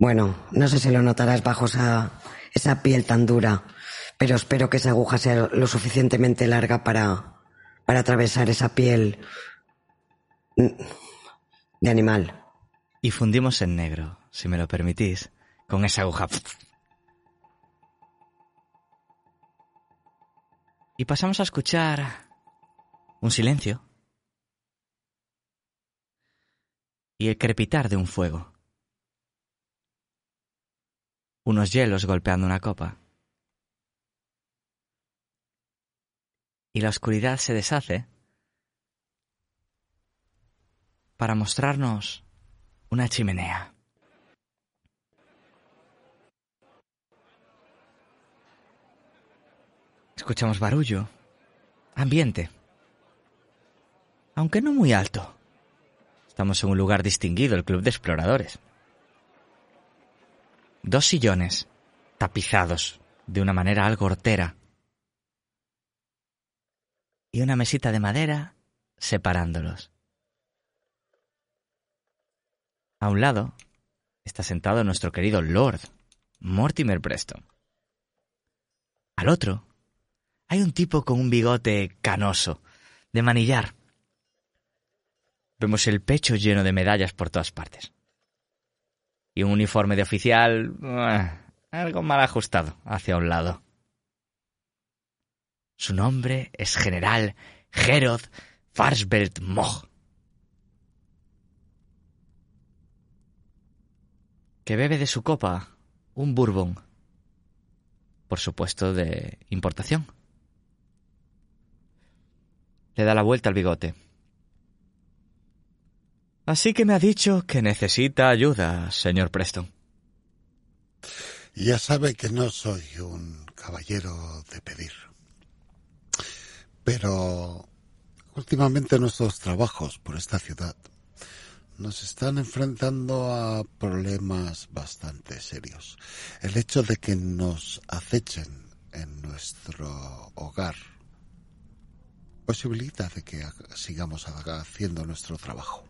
Bueno, no sé si lo notarás bajo esa, esa piel tan dura, pero espero que esa aguja sea lo suficientemente larga para, para atravesar esa piel mm, de animal. Y fundimos en negro, si me lo permitís, con esa aguja. Y pasamos a escuchar un silencio y el crepitar de un fuego. Unos hielos golpeando una copa. Y la oscuridad se deshace para mostrarnos una chimenea. Escuchamos barullo, ambiente, aunque no muy alto. Estamos en un lugar distinguido, el Club de Exploradores. Dos sillones, tapizados de una manera algo hortera. Y una mesita de madera separándolos. A un lado está sentado nuestro querido Lord, Mortimer Preston. Al otro hay un tipo con un bigote canoso, de manillar. Vemos el pecho lleno de medallas por todas partes. Y un uniforme de oficial ah, algo mal ajustado hacia un lado. Su nombre es General Gerod Farsbelt Moch. Que bebe de su copa un bourbon. Por supuesto, de importación. Le da la vuelta al bigote. Así que me ha dicho que necesita ayuda, señor Preston. Ya sabe que no soy un caballero de pedir. Pero últimamente nuestros trabajos por esta ciudad nos están enfrentando a problemas bastante serios. El hecho de que nos acechen en nuestro hogar posibilita de que sigamos haciendo nuestro trabajo.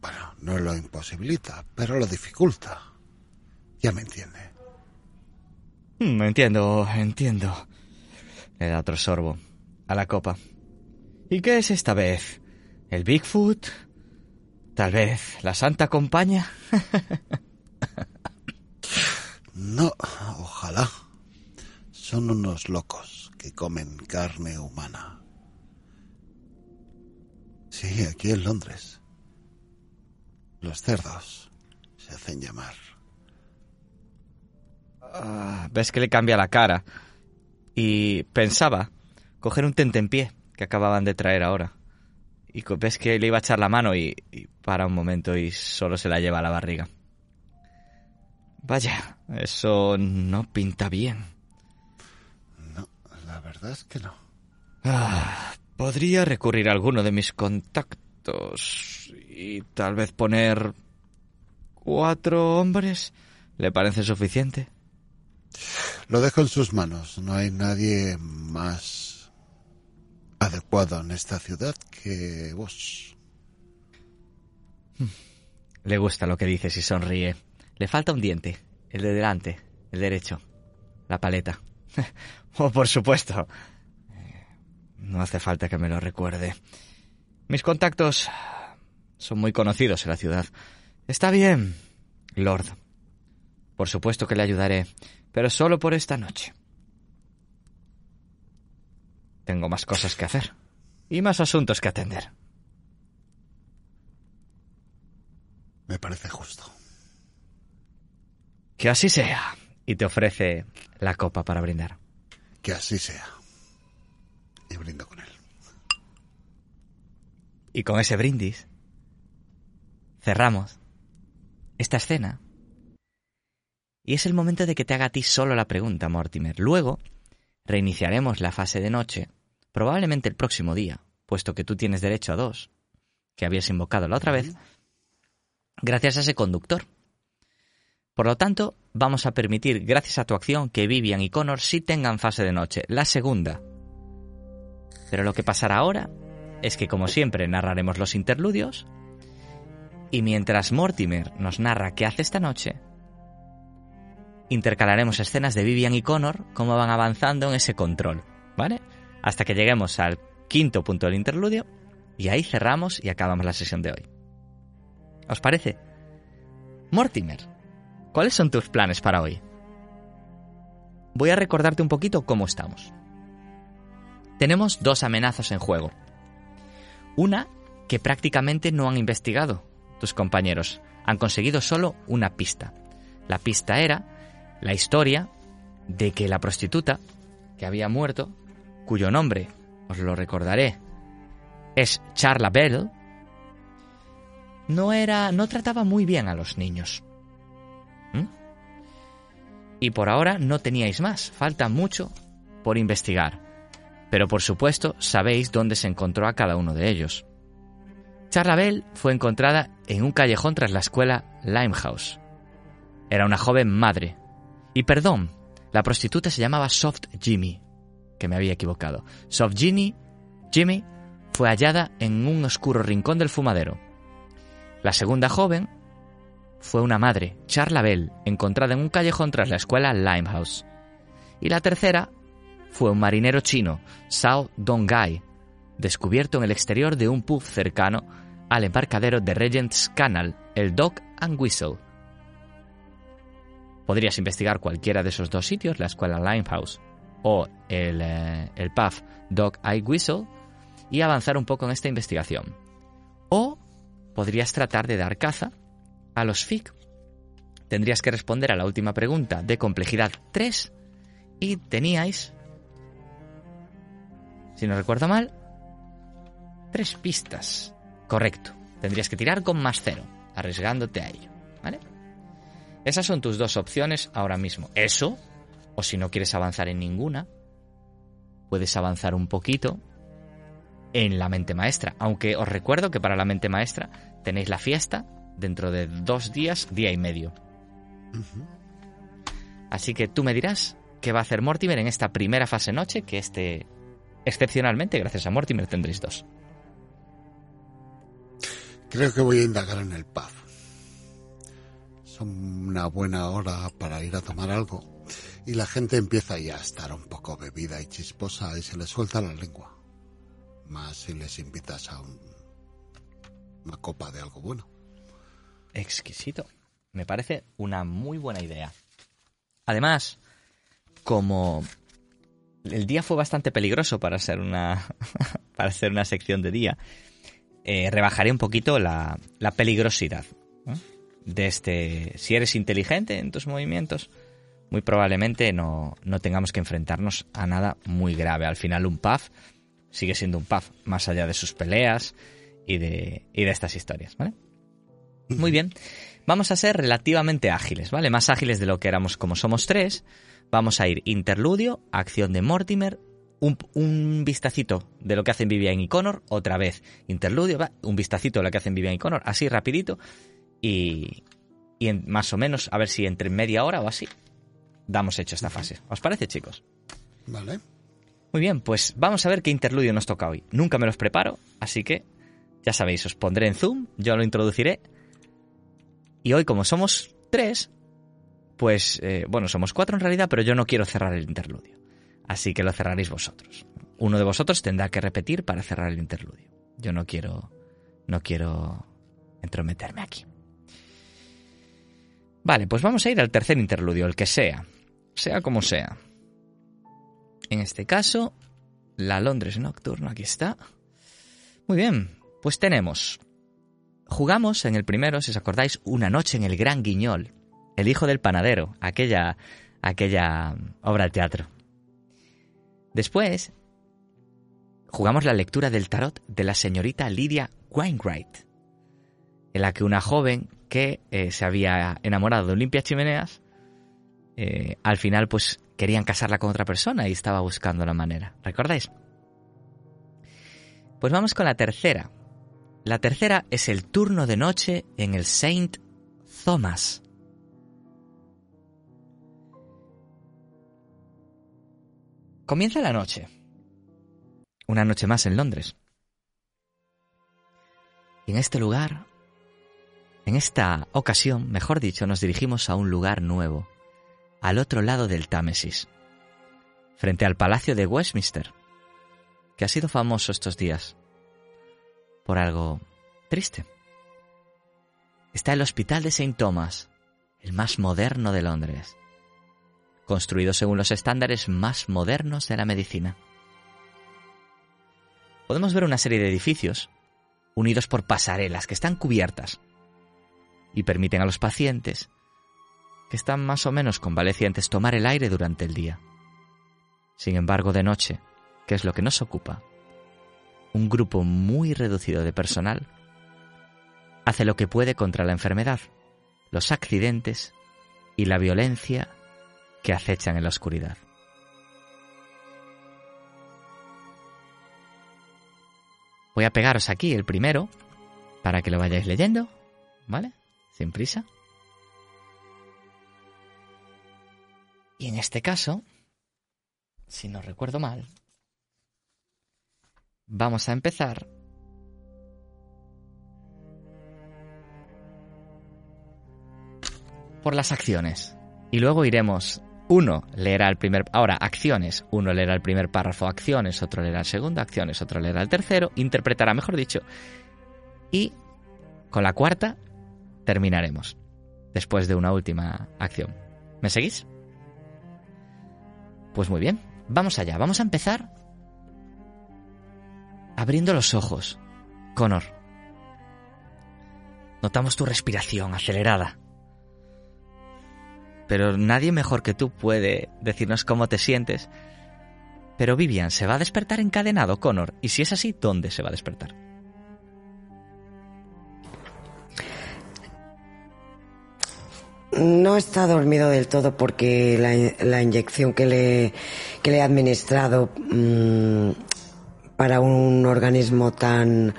Bueno, no lo imposibilita, pero lo dificulta. Ya me entiende. Mm, entiendo, entiendo. Le da otro sorbo a la copa. ¿Y qué es esta vez? ¿El Bigfoot? ¿Tal vez la Santa Compaña? no, ojalá. Son unos locos que comen carne humana. Sí, aquí en Londres. Los cerdos se hacen llamar. Ah, ves que le cambia la cara. Y pensaba coger un tentempié que acababan de traer ahora. Y ves que le iba a echar la mano y, y para un momento y solo se la lleva a la barriga. Vaya, eso no pinta bien. No, la verdad es que no. Ah, podría recurrir a alguno de mis contactos y tal vez poner cuatro hombres. ¿Le parece suficiente? Lo dejo en sus manos. No hay nadie más adecuado en esta ciudad que vos. Le gusta lo que dices y sonríe. Le falta un diente, el de delante, el derecho, la paleta. oh, por supuesto. No hace falta que me lo recuerde. Mis contactos son muy conocidos en la ciudad. Está bien, Lord. Por supuesto que le ayudaré, pero solo por esta noche. Tengo más cosas que hacer y más asuntos que atender. Me parece justo. Que así sea. Y te ofrece la copa para brindar. Que así sea. Y brindo con él. Y con ese brindis cerramos esta escena. Y es el momento de que te haga a ti solo la pregunta, Mortimer. Luego reiniciaremos la fase de noche, probablemente el próximo día, puesto que tú tienes derecho a dos, que habías invocado la otra vez, gracias a ese conductor. Por lo tanto, vamos a permitir, gracias a tu acción, que Vivian y Connor sí tengan fase de noche, la segunda. Pero lo que pasará ahora es que, como siempre, narraremos los interludios, y mientras Mortimer nos narra qué hace esta noche, intercalaremos escenas de Vivian y Connor, cómo van avanzando en ese control, ¿vale? Hasta que lleguemos al quinto punto del interludio, y ahí cerramos y acabamos la sesión de hoy. ¿Os parece? Mortimer, ¿cuáles son tus planes para hoy? Voy a recordarte un poquito cómo estamos. Tenemos dos amenazas en juego. Una que prácticamente no han investigado tus compañeros. Han conseguido solo una pista. La pista era la historia de que la prostituta que había muerto, cuyo nombre os lo recordaré, es Charla Bell, no era, no trataba muy bien a los niños. ¿Mm? Y por ahora no teníais más, falta mucho por investigar. Pero por supuesto sabéis dónde se encontró a cada uno de ellos. Charlabel fue encontrada en un callejón tras la escuela Limehouse. Era una joven madre. Y perdón, la prostituta se llamaba Soft Jimmy, que me había equivocado. Soft Jimmy, Jimmy fue hallada en un oscuro rincón del fumadero. La segunda joven fue una madre, Charla Bell, encontrada en un callejón tras la escuela Limehouse. Y la tercera fue un marinero chino, Sao Donggai, descubierto en el exterior de un pub cercano al embarcadero de Regent's Canal, el Dog and Whistle. Podrías investigar cualquiera de esos dos sitios, la escuela Limehouse o el, eh, el pub Dog Eye Whistle, y avanzar un poco en esta investigación. O podrías tratar de dar caza a los FIC. Tendrías que responder a la última pregunta de complejidad 3 y teníais, si no recuerdo mal, tres pistas. Correcto. Tendrías que tirar con más cero, arriesgándote a ello. ¿Vale? Esas son tus dos opciones ahora mismo. Eso, o si no quieres avanzar en ninguna, puedes avanzar un poquito en la mente maestra. Aunque os recuerdo que para la mente maestra tenéis la fiesta dentro de dos días, día y medio. Así que tú me dirás qué va a hacer Mortimer en esta primera fase noche, que este, excepcionalmente, gracias a Mortimer, tendréis dos. Creo que voy a indagar en el pub. Son una buena hora para ir a tomar algo. Y la gente empieza ya a estar un poco bebida y chisposa y se le suelta la lengua. Más si les invitas a una copa de algo bueno. Exquisito. Me parece una muy buena idea. Además, como el día fue bastante peligroso para ser una, para ser una sección de día, eh, rebajaré un poquito la, peligrosidad de este. Si eres inteligente en tus movimientos, muy probablemente no, no, tengamos que enfrentarnos a nada muy grave. Al final, un puff sigue siendo un puff, más allá de sus peleas y de, y de estas historias, ¿vale? Muy bien. Vamos a ser relativamente ágiles, ¿vale? Más ágiles de lo que éramos como somos tres. Vamos a ir interludio, acción de Mortimer, un, vistacito de lo que hacen Vivian y Connor, otra vez interludio, un vistacito de lo que hacen Vivian y Connor, así rapidito, y, y en, más o menos, a ver si entre media hora o así, damos hecho esta fase. ¿Os parece, chicos? Vale. Muy bien, pues vamos a ver qué interludio nos toca hoy. Nunca me los preparo, así que ya sabéis, os pondré en Zoom, yo lo introduciré. Y hoy, como somos tres, pues, eh, bueno, somos cuatro en realidad, pero yo no quiero cerrar el interludio. Así que lo cerraréis vosotros. Uno de vosotros tendrá que repetir para cerrar el interludio. Yo no quiero, no quiero entrometerme aquí. Vale, pues vamos a ir al tercer interludio, el que sea, sea como sea. En este caso, la Londres Nocturno, aquí está. Muy bien, pues tenemos. Jugamos en el primero, si os acordáis, una noche en el Gran Guiñol, El hijo del panadero, aquella, aquella obra de teatro. Después, jugamos la lectura del tarot de la señorita Lydia Wainwright, en la que una joven que eh, se había enamorado de Olimpia Chimeneas, eh, al final pues querían casarla con otra persona y estaba buscando la manera. ¿Recordáis? Pues vamos con la tercera. La tercera es el turno de noche en el Saint Thomas. Comienza la noche. Una noche más en Londres. Y en este lugar, en esta ocasión, mejor dicho, nos dirigimos a un lugar nuevo, al otro lado del Támesis, frente al Palacio de Westminster, que ha sido famoso estos días por algo triste. Está el Hospital de St. Thomas, el más moderno de Londres construido según los estándares más modernos de la medicina. Podemos ver una serie de edificios unidos por pasarelas que están cubiertas y permiten a los pacientes que están más o menos convalecientes tomar el aire durante el día. Sin embargo, de noche, que es lo que nos ocupa, un grupo muy reducido de personal hace lo que puede contra la enfermedad, los accidentes y la violencia que acechan en la oscuridad. Voy a pegaros aquí el primero para que lo vayáis leyendo, ¿vale? Sin prisa. Y en este caso, si no recuerdo mal, vamos a empezar por las acciones. Y luego iremos, uno leerá el primer, ahora acciones, uno leerá el primer párrafo, acciones, otro leerá el segundo, acciones, otro leerá el tercero, interpretará, mejor dicho, y con la cuarta terminaremos, después de una última acción. ¿Me seguís? Pues muy bien, vamos allá, vamos a empezar abriendo los ojos. Connor, notamos tu respiración acelerada pero nadie mejor que tú puede decirnos cómo te sientes. Pero Vivian, ¿se va a despertar encadenado, Connor? Y si es así, ¿dónde se va a despertar? No está dormido del todo porque la, inyección que le, que le he administrado mm, para un organismo tan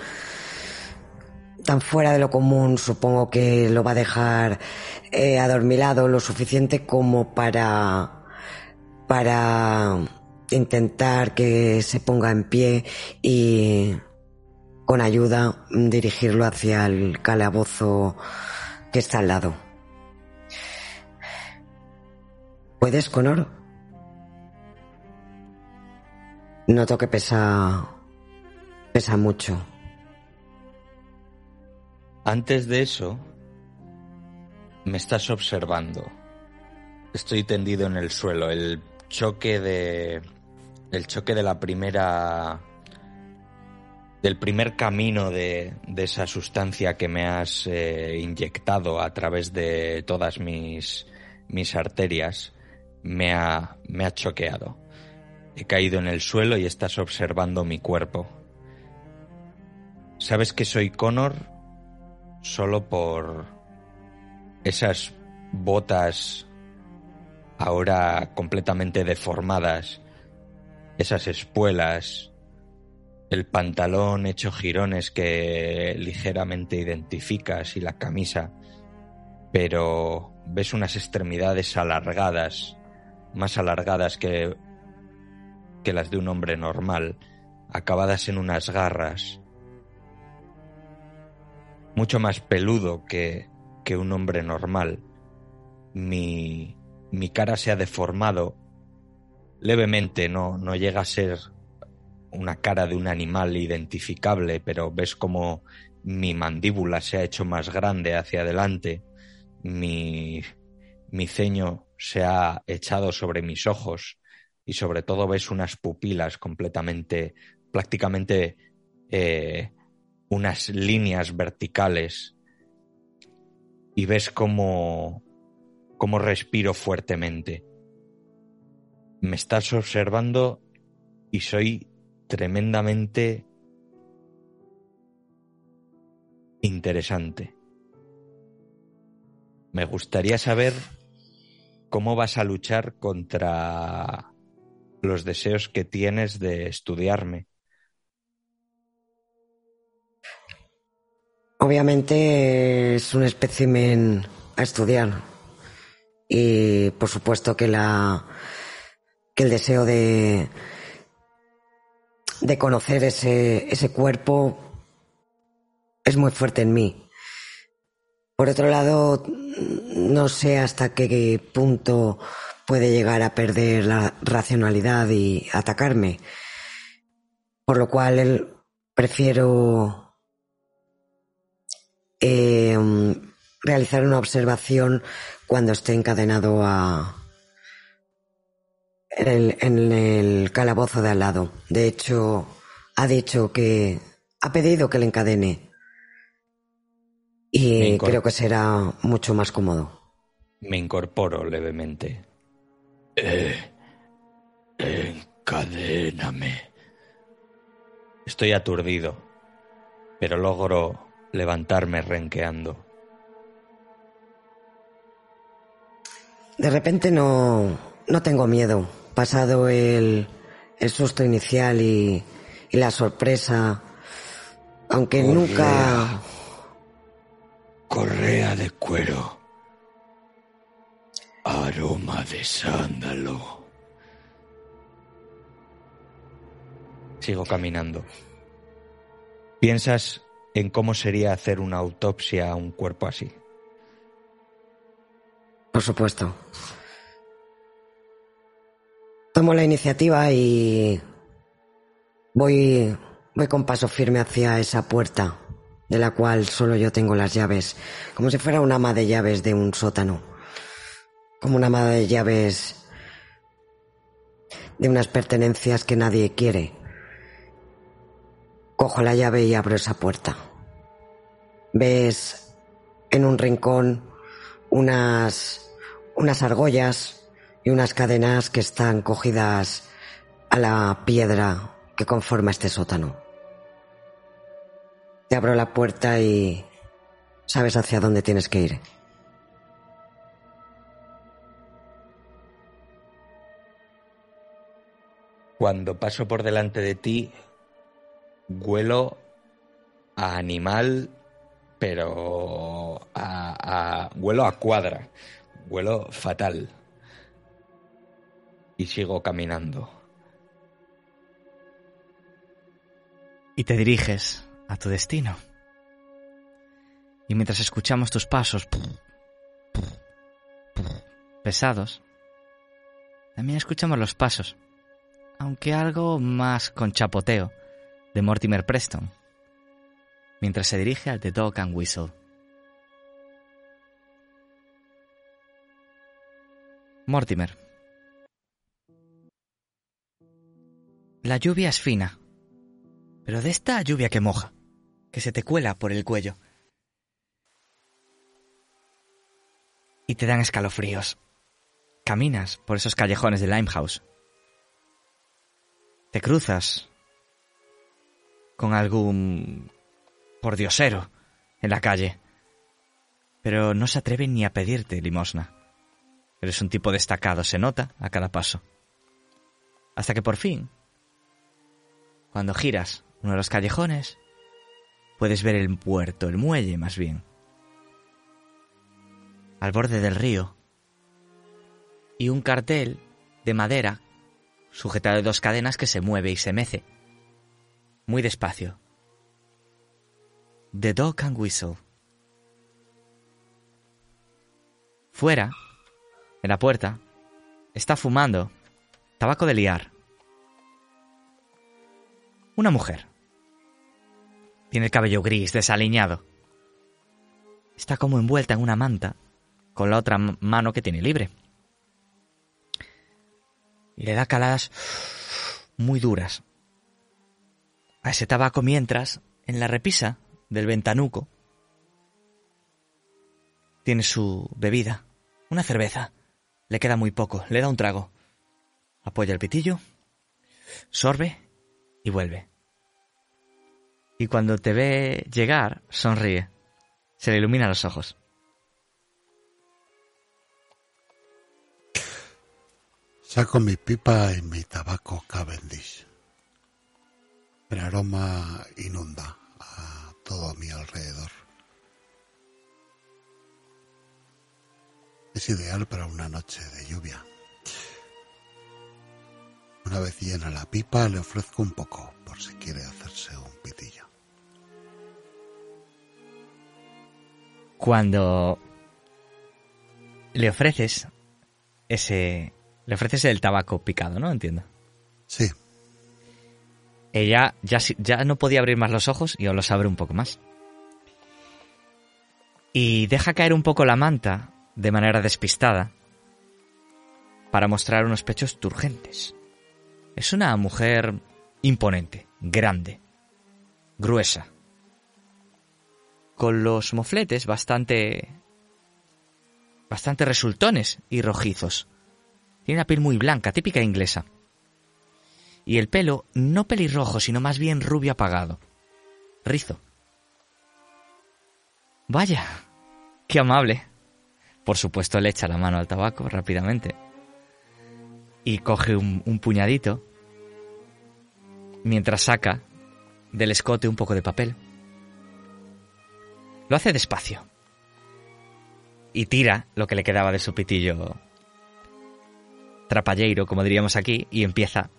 tan fuera de lo común, supongo que lo va a dejar eh, adormilado lo suficiente como para, para intentar que se ponga en pie y con ayuda dirigirlo hacia el calabozo que está al lado. ¿Puedes, Conor? Noto que pesa. pesa mucho. Antes de eso, me estás observando. Estoy tendido en el suelo. El choque de. El choque de la primera. Del primer camino de, de esa sustancia que me has eh, inyectado a través de todas mis, mis arterias me ha, me ha choqueado. He caído en el suelo y estás observando mi cuerpo. Sabes que soy Connor solo por esas botas ahora completamente deformadas, esas espuelas, el pantalón hecho jirones que ligeramente identificas y la camisa, pero ves unas extremidades alargadas, más alargadas que, que las de un hombre normal, acabadas en unas garras, mucho más peludo que, que un hombre normal. Mi, mi cara se ha deformado levemente, no, no llega a ser una cara de un animal identificable, pero ves como mi mandíbula se ha hecho más grande hacia adelante, mi, mi ceño se ha echado sobre mis ojos y sobre todo ves unas pupilas completamente, prácticamente eh, unas líneas verticales y ves cómo, cómo respiro fuertemente. Me estás observando y soy tremendamente interesante. Me gustaría saber cómo vas a luchar contra los deseos que tienes de estudiarme. Obviamente es un espécimen a estudiar y por supuesto que la que el deseo de de conocer ese, ese cuerpo es muy fuerte en mí. Por otro lado, no sé hasta qué punto puede llegar a perder la racionalidad y atacarme. Por lo cual prefiero eh, realizar una observación cuando esté encadenado a en el, en el calabozo de al lado. De hecho, ha dicho que ha pedido que le encadene. Y creo que será mucho más cómodo. Me incorporo levemente. Eh, encadéname. Estoy aturdido, pero logro levantarme renqueando. De repente no, no tengo miedo. Pasado el, el susto inicial y, y la sorpresa, aunque Correa. nunca... Correa de cuero. Aroma de sándalo. Sigo caminando. ¿Piensas en cómo sería hacer una autopsia a un cuerpo así? Por supuesto. Tomo la iniciativa y voy, voy con paso firme hacia esa puerta, de la cual solo yo tengo las llaves, como si fuera un ama de llaves de un sótano, como una ama de llaves de unas pertenencias que nadie quiere. Cojo la llave y abro esa puerta. Ves en un rincón unas unas argollas y unas cadenas que están cogidas a la piedra que conforma este sótano. Te abro la puerta y sabes hacia dónde tienes que ir. Cuando paso por delante de ti, huelo a animal, pero a, a- huelo a cuadra, huelo fatal. Y sigo caminando. y te diriges a tu destino. Y mientras escuchamos tus pasos pesados, también escuchamos los pasos, aunque algo más con chapoteo, de Mortimer Preston, mientras se dirige al The Dog and Whistle. Mortimer. La lluvia es fina, pero de esta lluvia que moja, que se te cuela por el cuello. Y te dan escalofríos. Caminas por esos callejones de Limehouse. Te cruzas con algún pordiosero en la calle, pero no se atreve ni a pedirte limosna. Eres un tipo destacado, se nota a cada paso. Hasta que por fin cuando giras uno de los callejones, puedes ver el puerto, el muelle más bien, al borde del río, y un cartel de madera sujetado de dos cadenas que se mueve y se mece, muy despacio. The Dog and Whistle. Fuera, en la puerta, está fumando tabaco de liar. Una mujer. Tiene el cabello gris, desaliñado. Está como envuelta en una manta, con la otra mano que tiene libre. Y le da caladas muy duras a ese tabaco mientras, en la repisa del ventanuco, tiene su bebida, una cerveza. Le queda muy poco, le da un trago. Apoya el pitillo, sorbe y vuelve. Y cuando te ve llegar, sonríe. Se le iluminan los ojos. Saco mi pipa y mi tabaco Cavendish. El aroma inunda a todo mi alrededor. Es ideal para una noche de lluvia. Una vez llena la pipa, le ofrezco un poco por si quiere hacerse Cuando le ofreces ese... Le ofreces el tabaco picado, ¿no? Entiendo. Sí, Ella ya, ya no podía abrir más los ojos y os los abre un poco más. Y deja caer un poco la manta de manera despistada para mostrar unos pechos turgentes. Es una mujer imponente, grande, gruesa, con los mofletes bastante bastante resultones y rojizos. Tiene la piel muy blanca, típica inglesa y el pelo no pelirrojo, sino más bien rubio apagado. Rizo. Vaya, qué amable. Por supuesto le echa la mano al tabaco rápidamente. Y coge un, un puñadito mientras saca del escote un poco de papel. Lo hace despacio. Y tira lo que le quedaba de su pitillo trapalleiro, como diríamos aquí, y empieza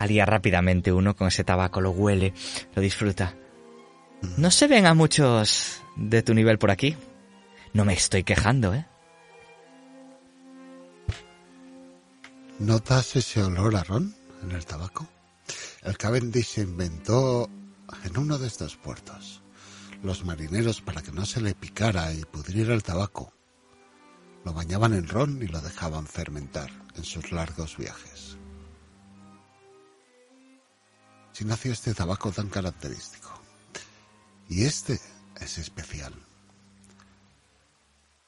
a liar rápidamente uno con ese tabaco, lo huele, lo disfruta. No se ven a muchos de tu nivel por aquí. No me estoy quejando, ¿eh? ¿Notas ese olor a ron en el tabaco? El Cavendish se inventó en uno de estos puertos. Los marineros, para que no se le picara y pudriera el tabaco, lo bañaban en ron y lo dejaban fermentar en sus largos viajes. Si nació este tabaco tan característico. Y este es especial.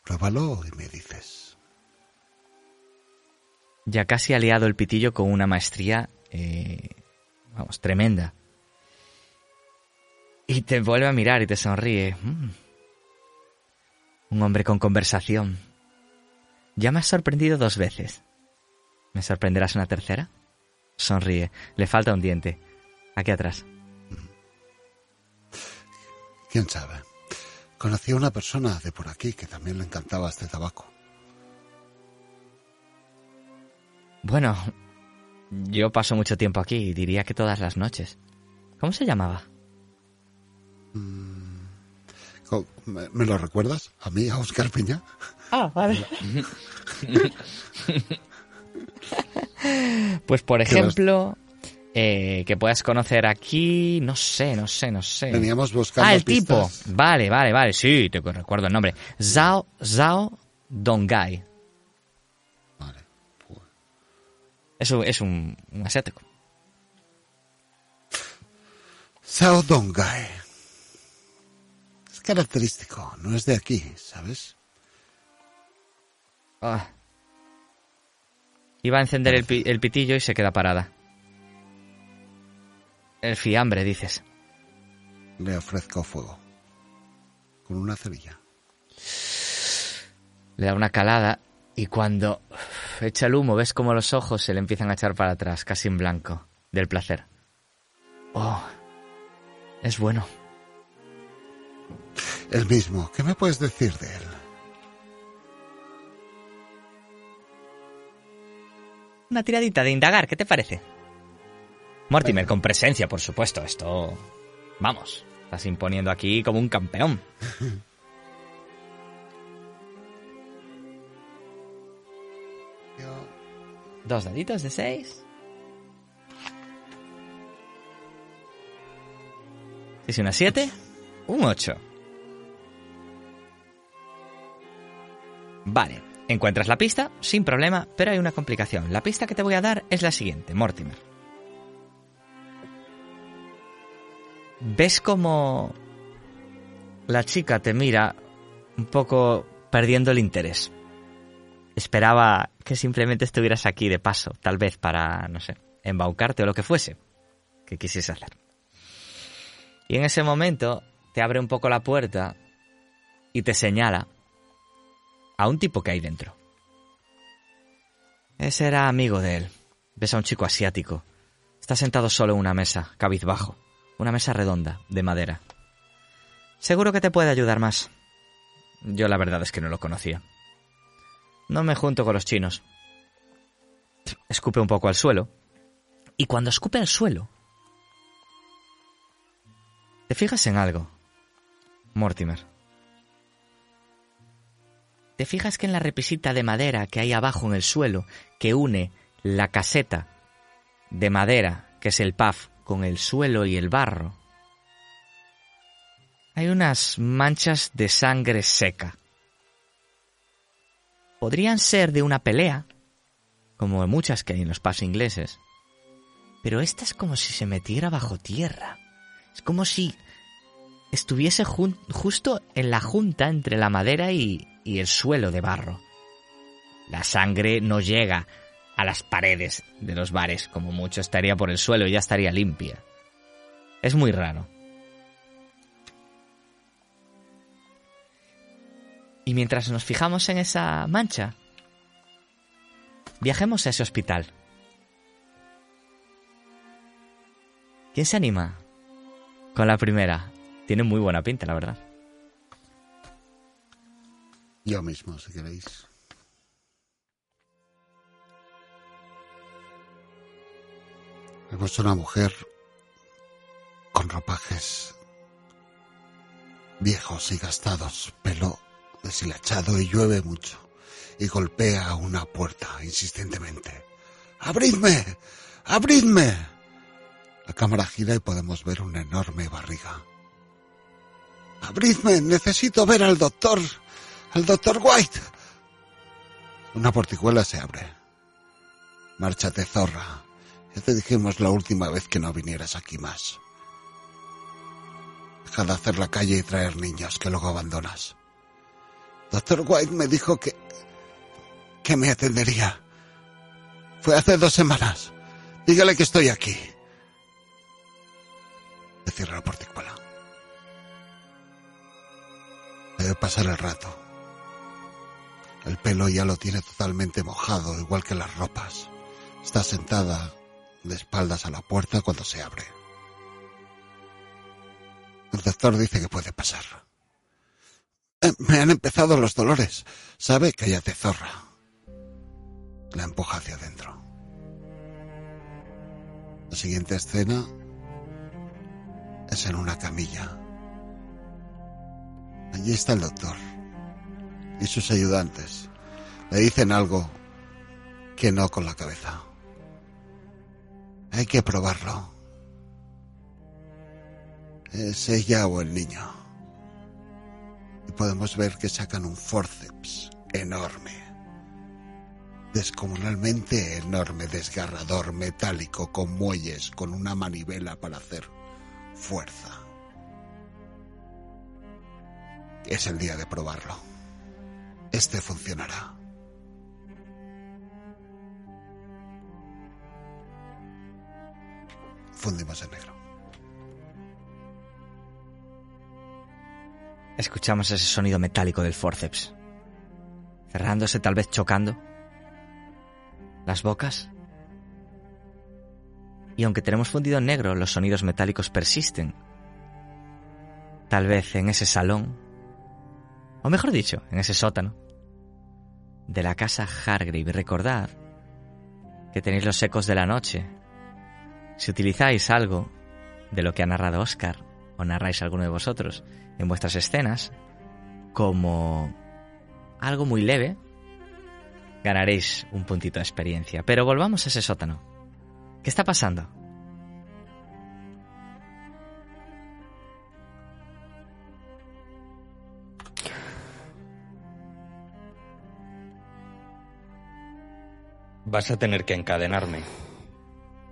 Pruébalo y me dices. Ya casi ha liado el pitillo con una maestría, eh, vamos, tremenda. Y te vuelve a mirar y te sonríe. Mm. Un hombre con conversación. Ya me has sorprendido dos veces. ¿Me sorprenderás una tercera? Sonríe. Le falta un diente. Aquí atrás. ¿Quién sabe? Conocí a una persona de por aquí que también le encantaba este tabaco. Bueno, yo paso mucho tiempo aquí y diría que todas las noches. ¿Cómo se llamaba? Co- ¿Me, lo recuerdas? ¿A mí, a Oscar Piña? Ah, vale. pues por ejemplo, eh, que puedas conocer aquí, no sé, no sé, no sé. Veníamos buscando Ah, el tipo. Vale, vale, vale, sí, te recuerdo el nombre. Zhao, Zhao Dongai. Vale. pues, Es un, es un, un asiático. Sao Dongai. Característico, no es de aquí, ¿sabes? Ah. Iba a encender el, pi- el pitillo y se queda parada. El fiambre, dices. Le ofrezco fuego. Con una cerilla. Le da una calada y cuando echa el humo ves como los ojos se le empiezan a echar para atrás, casi en blanco, del placer. Oh, es bueno. El mismo, ¿qué me puedes decir de él? Una tiradita de indagar, ¿qué te parece? Mortimer, con presencia, por supuesto. Esto... Vamos, estás imponiendo aquí como un campeón. Yo- Dos daditos de seis. Es una siete, un ocho. Vale, encuentras la pista sin problema, pero hay una complicación. La pista que te voy a dar es la siguiente, Mortimer. ¿Ves cómo la chica te mira un poco perdiendo el interés? Esperaba que simplemente estuvieras aquí de paso, tal vez para, no sé, embaucarte o lo que fuese que quisiese hacer. Y en ese momento te abre un poco la puerta y te señala a un tipo que hay dentro. Ese era amigo de él. Ves a un chico asiático. Está sentado solo en una mesa, cabizbajo. Una mesa redonda, de madera. Seguro que te puede ayudar más. Yo la verdad es que no lo conocía. No me junto con los chinos. Escupe un poco al suelo. Y cuando escupe al suelo, ¿te fijas en algo, Mortimer? ¿Te fijas que en la repisita de madera que hay abajo en el suelo, que une la caseta de madera, que es el paf, con el suelo y el barro, hay unas manchas de sangre seca? podrían ser de una pelea, como muchas que hay en los pasos ingleses, pero esta es como si se metiera bajo tierra. Es como si estuviese justo en la junta entre la madera y, y el suelo de barro. La sangre no llega a las paredes de los bares, como mucho estaría por el suelo y ya estaría limpia. Es muy raro. Y mientras nos fijamos en esa mancha, viajemos a ese hospital. ¿Quién se anima? Con la primera. Tiene muy buena pinta, la verdad. Yo mismo, si queréis. Vemos una mujer con ropajes viejos y gastados, pelo deshilachado y llueve mucho, y golpea una puerta insistentemente. ¡Abridme! ¡Abridme! La cámara gira y podemos ver una enorme barriga. ¡Abridme! Necesito ver al doctor. Al doctor White. Una porticuela se abre. Márchate, zorra. Ya te dijimos la última vez que no vinieras aquí más. Deja de hacer la calle y traer niños que luego abandonas. Doctor White me dijo que... que me atendería. Fue hace dos semanas. Dígale que estoy aquí. Le cierra la porticuela. Debe pasar el rato. El pelo ya lo tiene totalmente mojado, igual que las ropas. Está sentada de espaldas a la puerta cuando se abre. El doctor dice que puede pasar. Eh, me han empezado los dolores. ¿Sabe? Cállate, zorra. La empuja hacia adentro. La siguiente escena es en una camilla. Allí está el doctor y sus ayudantes. Le dicen algo que no con la cabeza. Hay que probarlo. ¿Es ella o el niño? Y podemos ver que sacan un forceps enorme. Descomunalmente enorme, desgarrador, metálico, con muelles, con una manivela para hacer fuerza. Es el día de probarlo. Este funcionará. Fundimos en negro. Escuchamos ese sonido metálico del forceps. Cerrándose, tal vez chocando. Las bocas. Y aunque tenemos fundido en negro, los sonidos metálicos persisten. Tal vez en ese salón, o mejor dicho, en ese sótano, de la casa Hargrave. Recordad que tenéis los ecos de la noche. Si utilizáis algo de lo que ha narrado Oscar, o narráis alguno de vosotros en vuestras escenas, como algo muy leve, ganaréis un puntito de experiencia. Pero volvamos a ese sótano. ¿Qué está pasando? Vas a tener que encadenarme.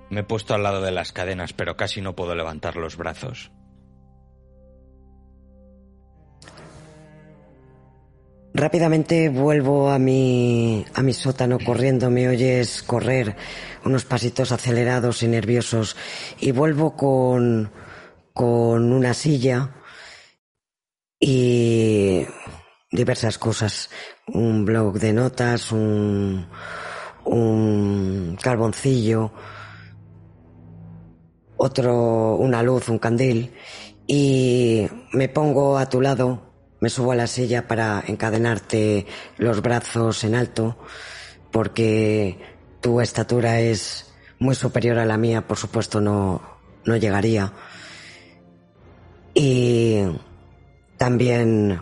Me he puesto al lado de las cadenas, pero casi no puedo levantar los brazos. Rápidamente vuelvo a mi, a mi sótano corriendo, me oyes correr unos pasitos acelerados y nerviosos y vuelvo con, con una silla y diversas cosas, un blog de notas, un, un carboncillo, otro, una luz, un candil y me pongo a tu lado me subo a la silla para encadenarte los brazos en alto, porque tu estatura es muy superior a la mía, por supuesto no, no llegaría. Y también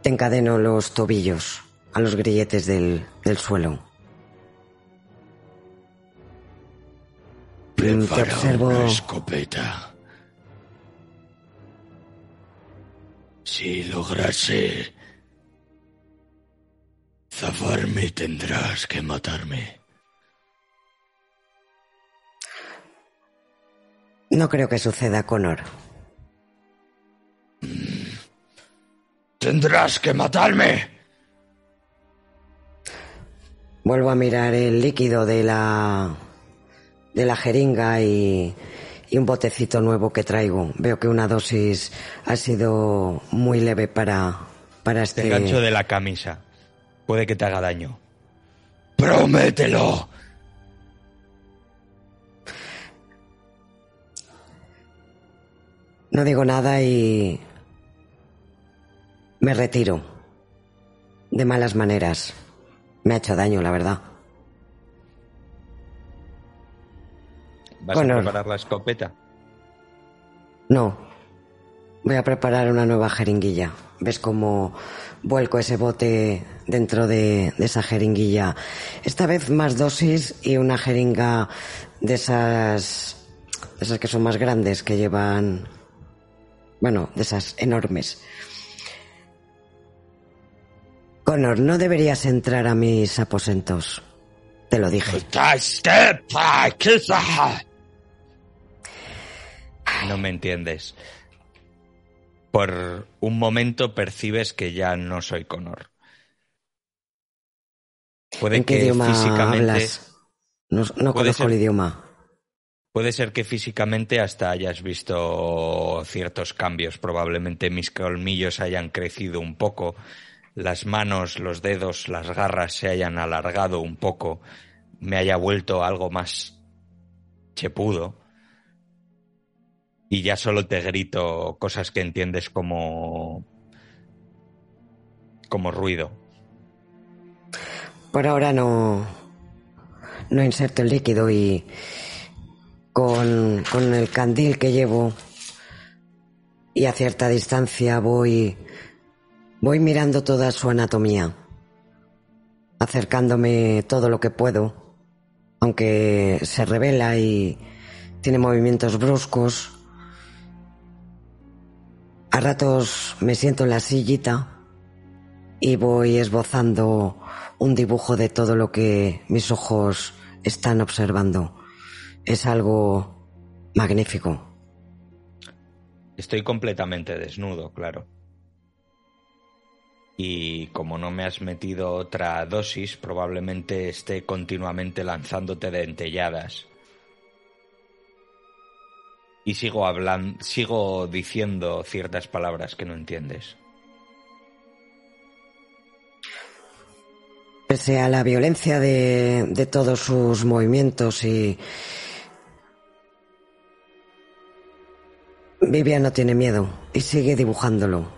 te encadeno los tobillos a los grilletes del, del suelo. Prepara te observo. una escopeta. Si lograse zafarme, tendrás que matarme. No creo que suceda, Connor. Tendrás que matarme. Vuelvo a mirar el líquido de la de la jeringa y, y un botecito nuevo que traigo. Veo que una dosis ha sido muy leve para para este... Te engancho de la camisa. Puede que te haga daño. ¡Promételo! No digo nada y me retiro. De malas maneras. Me ha hecho daño, la verdad. ¿Vas Bueno. a preparar la escopeta? No. Voy a preparar una nueva jeringuilla. ¿Ves cómo vuelco ese bote dentro de, de esa jeringuilla? Esta vez más dosis y una jeringa de esas... de esas que son más grandes, que llevan... Bueno, de esas enormes. Connor, no deberías entrar a mis aposentos. Te lo dije. No me entiendes. Por un momento percibes que ya no soy Connor. Puede ¿En qué que idioma físicamente. hablas? No, conozco ser- el idioma. Puede ser que físicamente hasta hayas visto ciertos cambios. Probablemente mis colmillos hayan crecido un poco, las manos, los dedos, las garras se hayan alargado un poco, me haya vuelto algo más chepudo. Y ya solo te grito cosas que entiendes como como ruido. Por ahora no, no inserto el líquido y con, con el candil que llevo y a cierta distancia voy, voy mirando toda su anatomía, acercándome todo lo que puedo, aunque se revela y tiene movimientos bruscos. A ratos me siento en la sillita y voy esbozando un dibujo de todo lo que mis ojos están observando. Es algo magnífico. Estoy completamente desnudo, claro. Y como no me has metido otra dosis, probablemente esté continuamente lanzándote dentelladas. Y sigo hablando, sigo diciendo ciertas palabras que no entiendes. Pese a la violencia de, de todos sus movimientos y... Vivian no tiene miedo y sigue dibujándolo,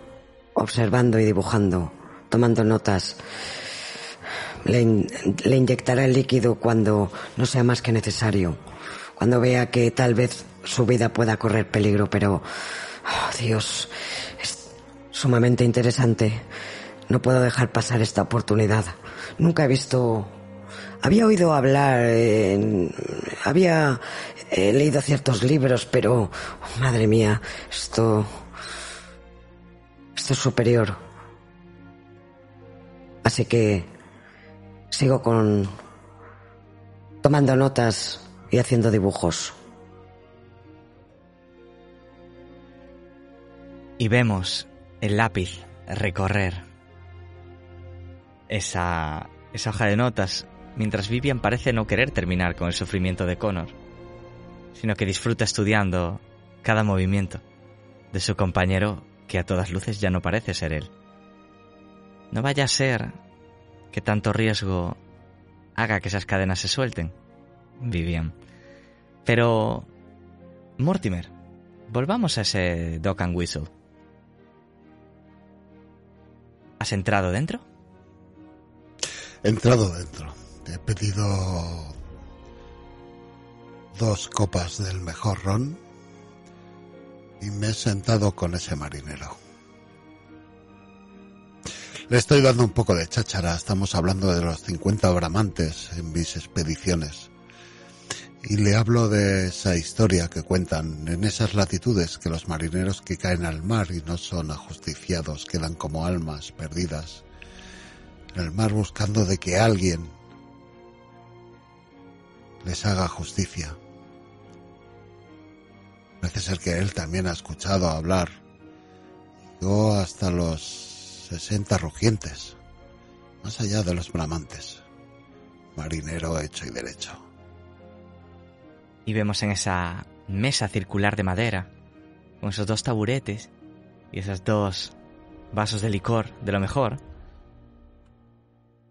observando y dibujando, tomando notas. Le, le inyectará el líquido cuando no sea más que necesario, cuando vea que tal vez su vida pueda correr peligro, pero... oh, Dios, es sumamente interesante. No puedo dejar pasar esta oportunidad. Nunca he visto... Había oído hablar, había leído ciertos libros, pero... oh, madre mía, esto... Esto es superior. Así que... Sigo con... Tomando notas y haciendo dibujos. Y vemos el lápiz recorrer esa, esa hoja de notas mientras Vivian parece no querer terminar con el sufrimiento de Connor, sino que disfruta estudiando cada movimiento de su compañero que a todas luces ya no parece ser él. No vaya a ser que tanto riesgo haga que esas cadenas se suelten, Vivian. Pero, Mortimer, volvamos a ese Dock and Whistle. ¿Has entrado dentro? He entrado dentro. He pedido dos copas del mejor ron y me he sentado con ese marinero. Le estoy dando un poco de cháchara. Estamos hablando de los 50 bramantes en mis expediciones. Y le hablo de esa historia que cuentan en esas latitudes que los marineros que caen al mar y no son ajusticiados quedan como almas perdidas en el mar buscando de que alguien les haga justicia. Parece ser que él también ha escuchado hablar. Yo hasta los 60 rugientes, más allá de los bramantes. Marinero hecho y derecho. Y vemos en esa mesa circular de madera, con esos dos taburetes y esas dos vasos de licor, de lo mejor.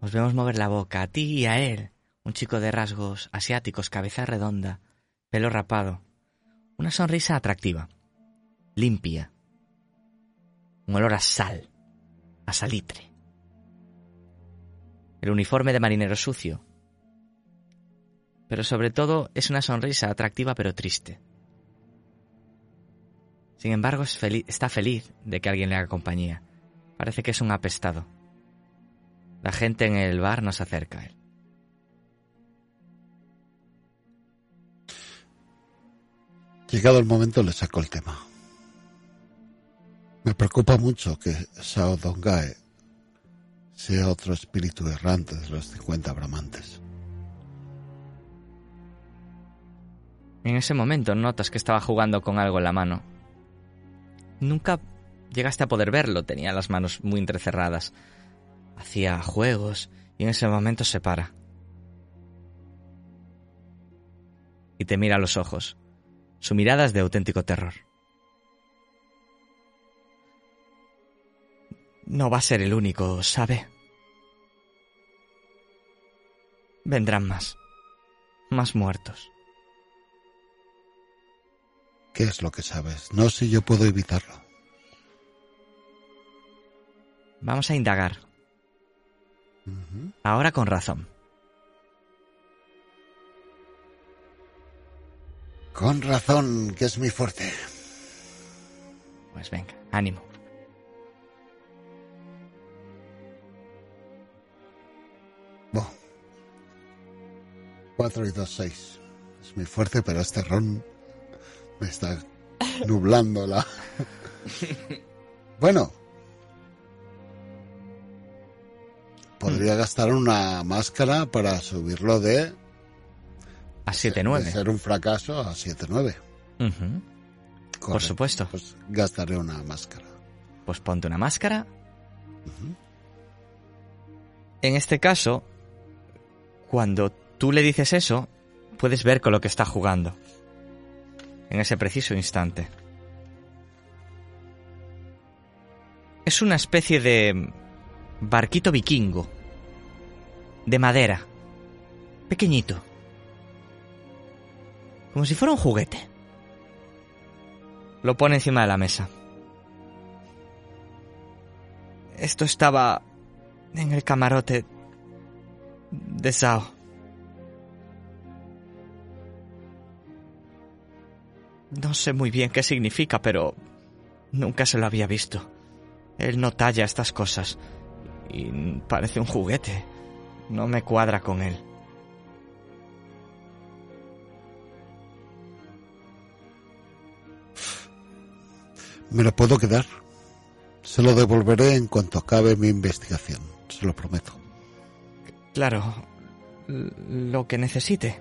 Os vemos mover la boca, a ti y a él, un chico de rasgos asiáticos, cabeza redonda, pelo rapado, una sonrisa atractiva, limpia, un olor a sal, a salitre. El uniforme de marinero sucio, pero sobre todo es una sonrisa atractiva pero triste. Sin embargo, es feliz- está feliz de que alguien le haga compañía. Parece que es un apestado. La gente en el bar nos acerca a él. Llegado el momento le saco el tema. Me preocupa mucho que Sao Dongae sea otro espíritu errante de los 50 bramantes. En ese momento notas que estaba jugando con algo en la mano. Nunca llegaste a poder verlo, tenía las manos muy entrecerradas. Hacía juegos y en ese momento se para. Y te mira a los ojos. Su mirada es de auténtico terror. No va a ser el único, ¿sabe? Vendrán más. Más muertos. ¿Qué es lo que sabes? No sé si yo puedo evitarlo. Vamos a indagar. Ujú. Ahora con razón. Con razón, que es mi fuerte. Pues venga, ánimo. Bueno. 4 y 2, 6. Es muy fuerte, pero este ron me está nublando la... bueno. Podría gastar una máscara para subirlo de, A de 7-9. ser un fracaso a 7-9. Ujú. Correcto. supuesto. Pues gastaré una máscara. Pues ponte una máscara. En este caso, cuando tú le dices eso, puedes ver con lo que está jugando. En ese preciso instante. Es una especie de barquito vikingo. De madera. Pequeñito. Como si fuera un juguete. Lo pone encima de la mesa. Esto estaba en el camarote de Sao. No sé muy bien qué significa, pero nunca se lo había visto. Él no talla estas cosas y parece un juguete. No me cuadra con él. Me lo puedo quedar. Se lo devolveré en cuanto acabe mi investigación. Se lo prometo. Claro, lo que necesite.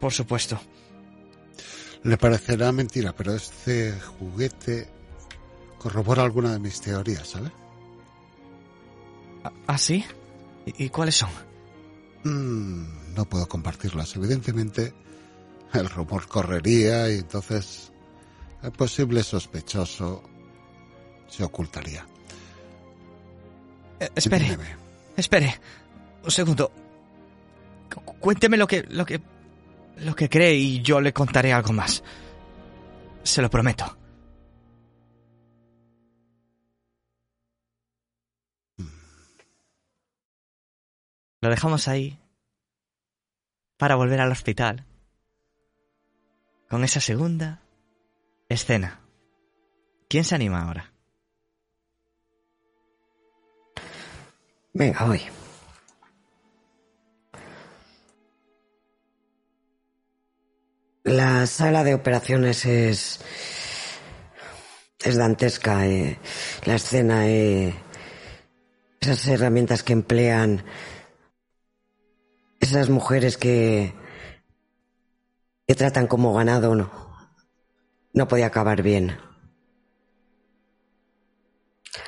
Por supuesto. Le parecerá mentira, pero este juguete corrobora alguna de mis teorías, ¿sabe? ¿Ah, sí? ¿Y, cuáles son? Mm, no puedo compartirlas. Evidentemente, el rumor correría y entonces el posible sospechoso se ocultaría. Eh, espere, espere. Un segundo. Cu- Cuénteme lo que, lo que, lo que cree y yo le contaré algo más. Se lo prometo. Lo dejamos ahí para volver al hospital con esa segunda escena. ¿Quién se anima ahora? Venga, voy. La sala de operaciones es. es dantesca. eh. La escena, eh. esas herramientas que emplean. esas mujeres que. que tratan como ganado, no. no podía acabar bien.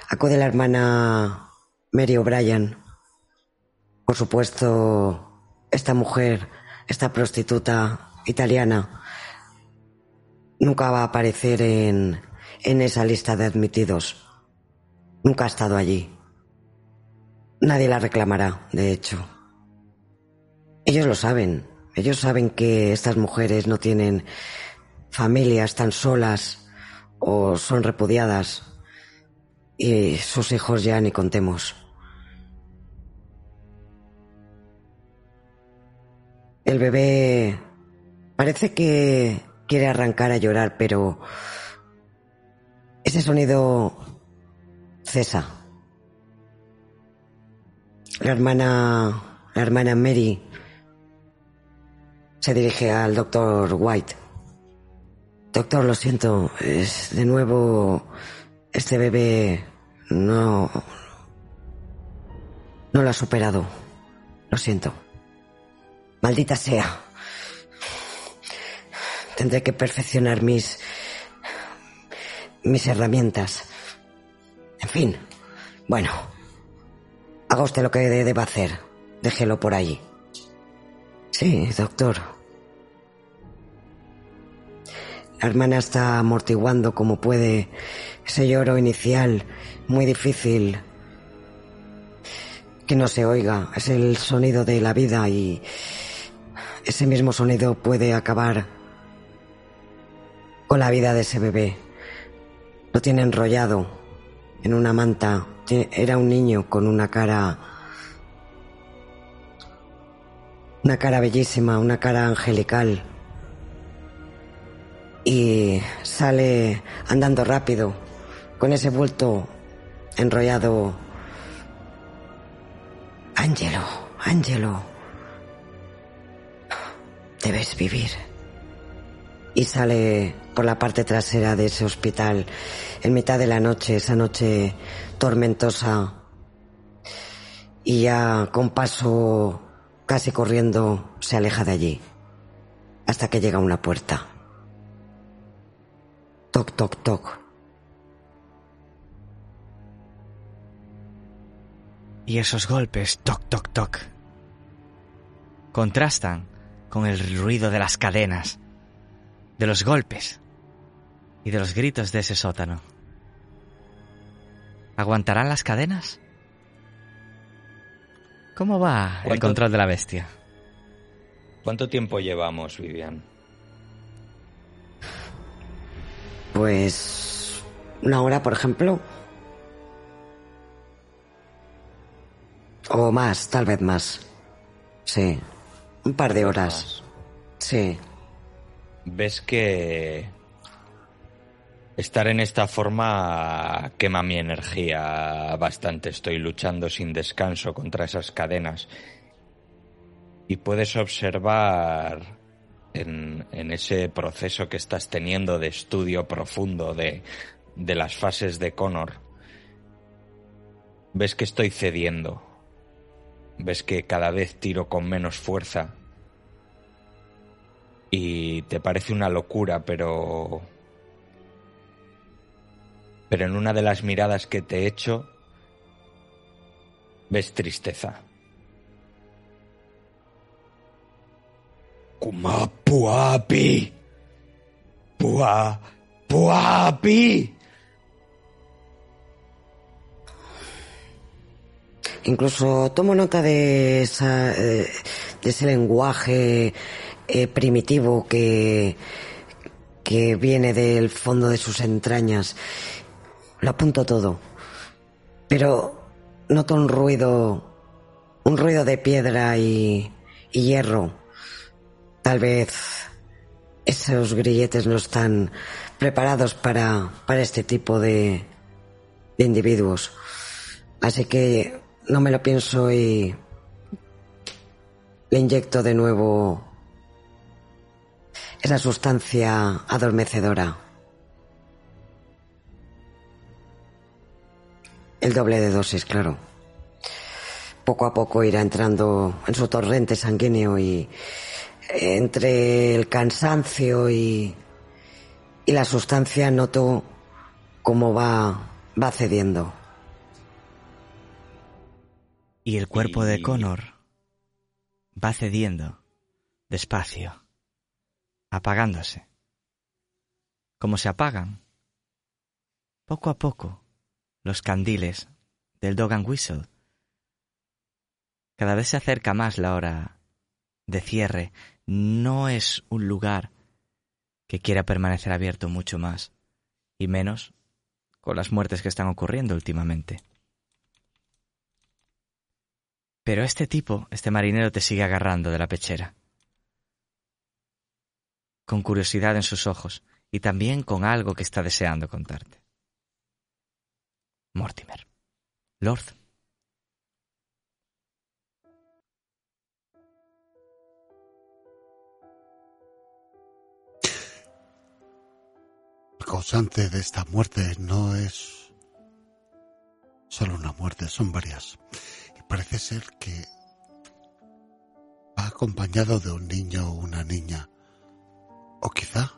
Acude la hermana Mary O'Brien. Por supuesto, esta mujer, esta prostituta italiana, nunca va a aparecer en, en esa lista de admitidos. Nunca ha estado allí. Nadie la reclamará, de hecho. Ellos lo saben. Ellos saben que estas mujeres no tienen familias tan solas o son repudiadas y sus hijos ya ni contemos. El bebé parece que quiere arrancar a llorar, pero ese sonido cesa. La hermana, la hermana Mary se dirige al doctor White. Doctor, lo siento, es de nuevo este bebé no no lo ha superado. Lo siento. Maldita sea. Tendré que perfeccionar mis mis herramientas. En fin. Bueno. Haga usted lo que deba hacer. Déjelo por allí. Sí, doctor. La hermana está amortiguando como puede ese lloro inicial, muy difícil que no se oiga. Es el sonido de la vida y ese mismo sonido puede acabar con la vida de ese bebé. Lo tiene enrollado en una manta. Era un niño con una cara... Una cara bellísima, una cara angelical. Y sale andando rápido, con ese bulto enrollado. Ángelo, Ángelo, debes vivir. Y sale por la parte trasera de ese hospital en mitad de la noche, esa noche tormentosa. Y ya con paso casi corriendo se aleja de allí hasta que llega a una puerta. Toc, toc, toc. Y esos golpes, toc, toc, toc, contrastan con el ruido de las cadenas, de los golpes y de los gritos de ese sótano. ¿Aguantarán las cadenas? ¿Cómo va el ¿Cuánto- control de la bestia? ¿Cuánto tiempo llevamos, Vivian? Pues una hora, por ejemplo. O más, tal vez más. Sí. Un par de horas. Sí. Ves que estar en esta forma quema mi energía bastante. Estoy luchando sin descanso contra esas cadenas. Y puedes observar en, ese proceso que estás teniendo de estudio profundo de, de las fases de Connor, ves que estoy cediendo. Ves que cada vez tiro con menos fuerza y te parece una locura, pero... Pero en una de las miradas que te he hecho, ves tristeza. Kuma puapi. Pua. Puapi. Incluso tomo nota de, esa, eh, de ese lenguaje eh, primitivo que, que viene del fondo de sus entrañas. Lo apunto todo. Pero noto un ruido, un ruido de piedra y, y hierro. Tal vez esos grilletes no están preparados para, para este tipo de, de individuos. Así que no me lo pienso y le inyecto de nuevo esa sustancia adormecedora. El doble de dosis, claro. Poco a poco irá entrando en su torrente sanguíneo y entre el cansancio y, y la sustancia noto cómo va, va cediendo. Y el cuerpo de Connor va cediendo despacio, apagándose. Como se apagan poco a poco, los candiles del Dog and Whistle. Cada vez se acerca más la hora de cierre. No es un lugar que quiera permanecer abierto mucho más, y menos con las muertes que están ocurriendo últimamente. Pero este tipo, este marinero, te sigue agarrando de la pechera, con curiosidad en sus ojos y también con algo que está deseando contarte. Mortimer. Lord. El causante de esta muerte no es solo una muerte, son varias. Y parece ser que va acompañado de un niño o una niña. O quizá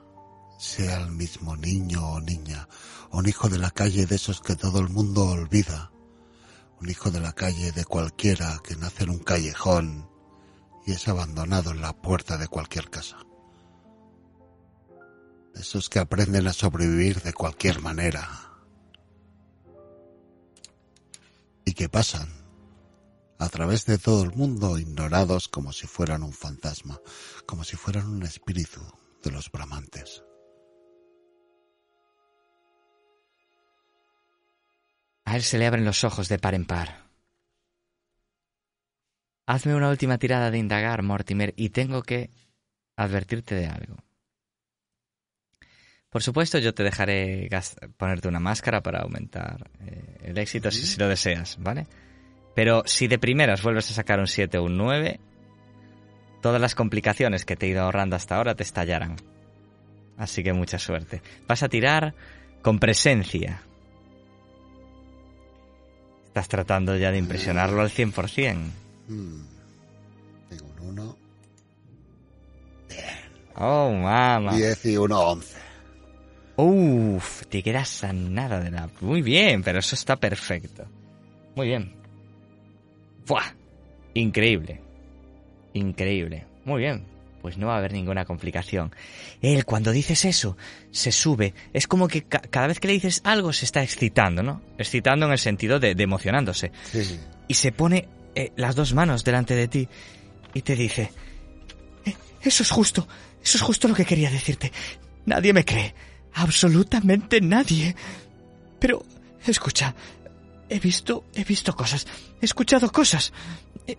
sea el mismo niño o niña, un hijo de la calle de esos que todo el mundo olvida, un hijo de la calle de cualquiera que nace en un callejón y es abandonado en la puerta de cualquier casa. De esos que aprenden a sobrevivir de cualquier manera. Y que pasan a través de todo el mundo ignorados como si fueran un fantasma, como si fueran un espíritu de los bramantes. A él se le abren los ojos de par en par. Hazme una última tirada de indagar, Mortimer, y tengo que advertirte de algo. Por supuesto, yo te dejaré ponerte una máscara para aumentar eh, el éxito si, si, lo deseas, ¿vale? Pero si de primeras vuelves a sacar un 7 o un 9, todas las complicaciones que te he ido ahorrando hasta ahora te estallarán. Así que mucha suerte. Vas a tirar con presencia. Estás tratando ya de impresionarlo al 100%. Hmm. Tengo un 1. Oh, mamá. 10 y 1, 11. Uf, te quedas a nada de la... Muy bien, pero eso está perfecto. Muy bien. ¡Buah! Increíble. Increíble. Muy bien. Pues no va a haber ninguna complicación. Él, cuando dices eso, se sube. Es como que ca cada vez que le dices algo se está excitando, ¿no? Excitando en el sentido de, de emocionándose. Sí. Y se pone eh, las dos manos delante de ti y te dice... "Eh, Eso es justo. Eso es justo lo que quería decirte. Nadie me cree. Absolutamente nadie. Pero, escucha. He visto, he visto cosas. He escuchado cosas. Eh,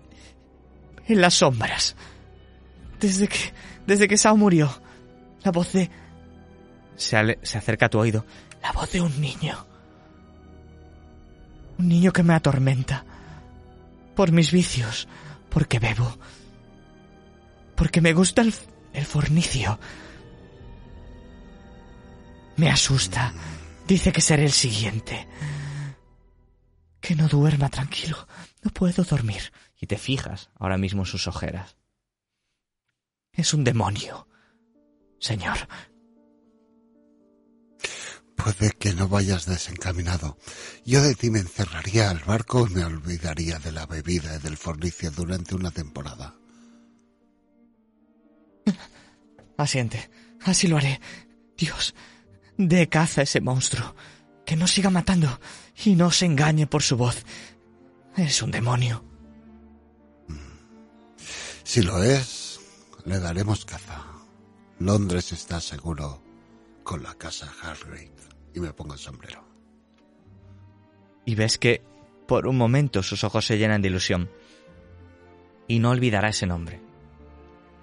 En las sombras. Desde que, desde que Sao murió. La voz de... Se, se acerca a tu oído. La voz de un niño. Un niño que me atormenta. Por mis vicios. Porque bebo. Porque me gusta el, el fornicio. Me asusta. Dice que seré el siguiente. Que no duerma tranquilo. No puedo dormir. Y te fijas ahora mismo en sus ojeras. Es un demonio. Señor, Puede que no vayas desencaminado. Yo de ti me encerraría al barco y me olvidaría de la bebida y del fornicio durante una temporada. asiente. Así lo haré. Dios, dé caza a ese monstruo. Que no siga matando y no se engañe por su voz. Es un demonio. Si lo es, le daremos caza. Londres está seguro con la casa Hargrave. Y me pongo el sombrero. Y ves que por un momento sus ojos se llenan de ilusión. Y no olvidará ese nombre.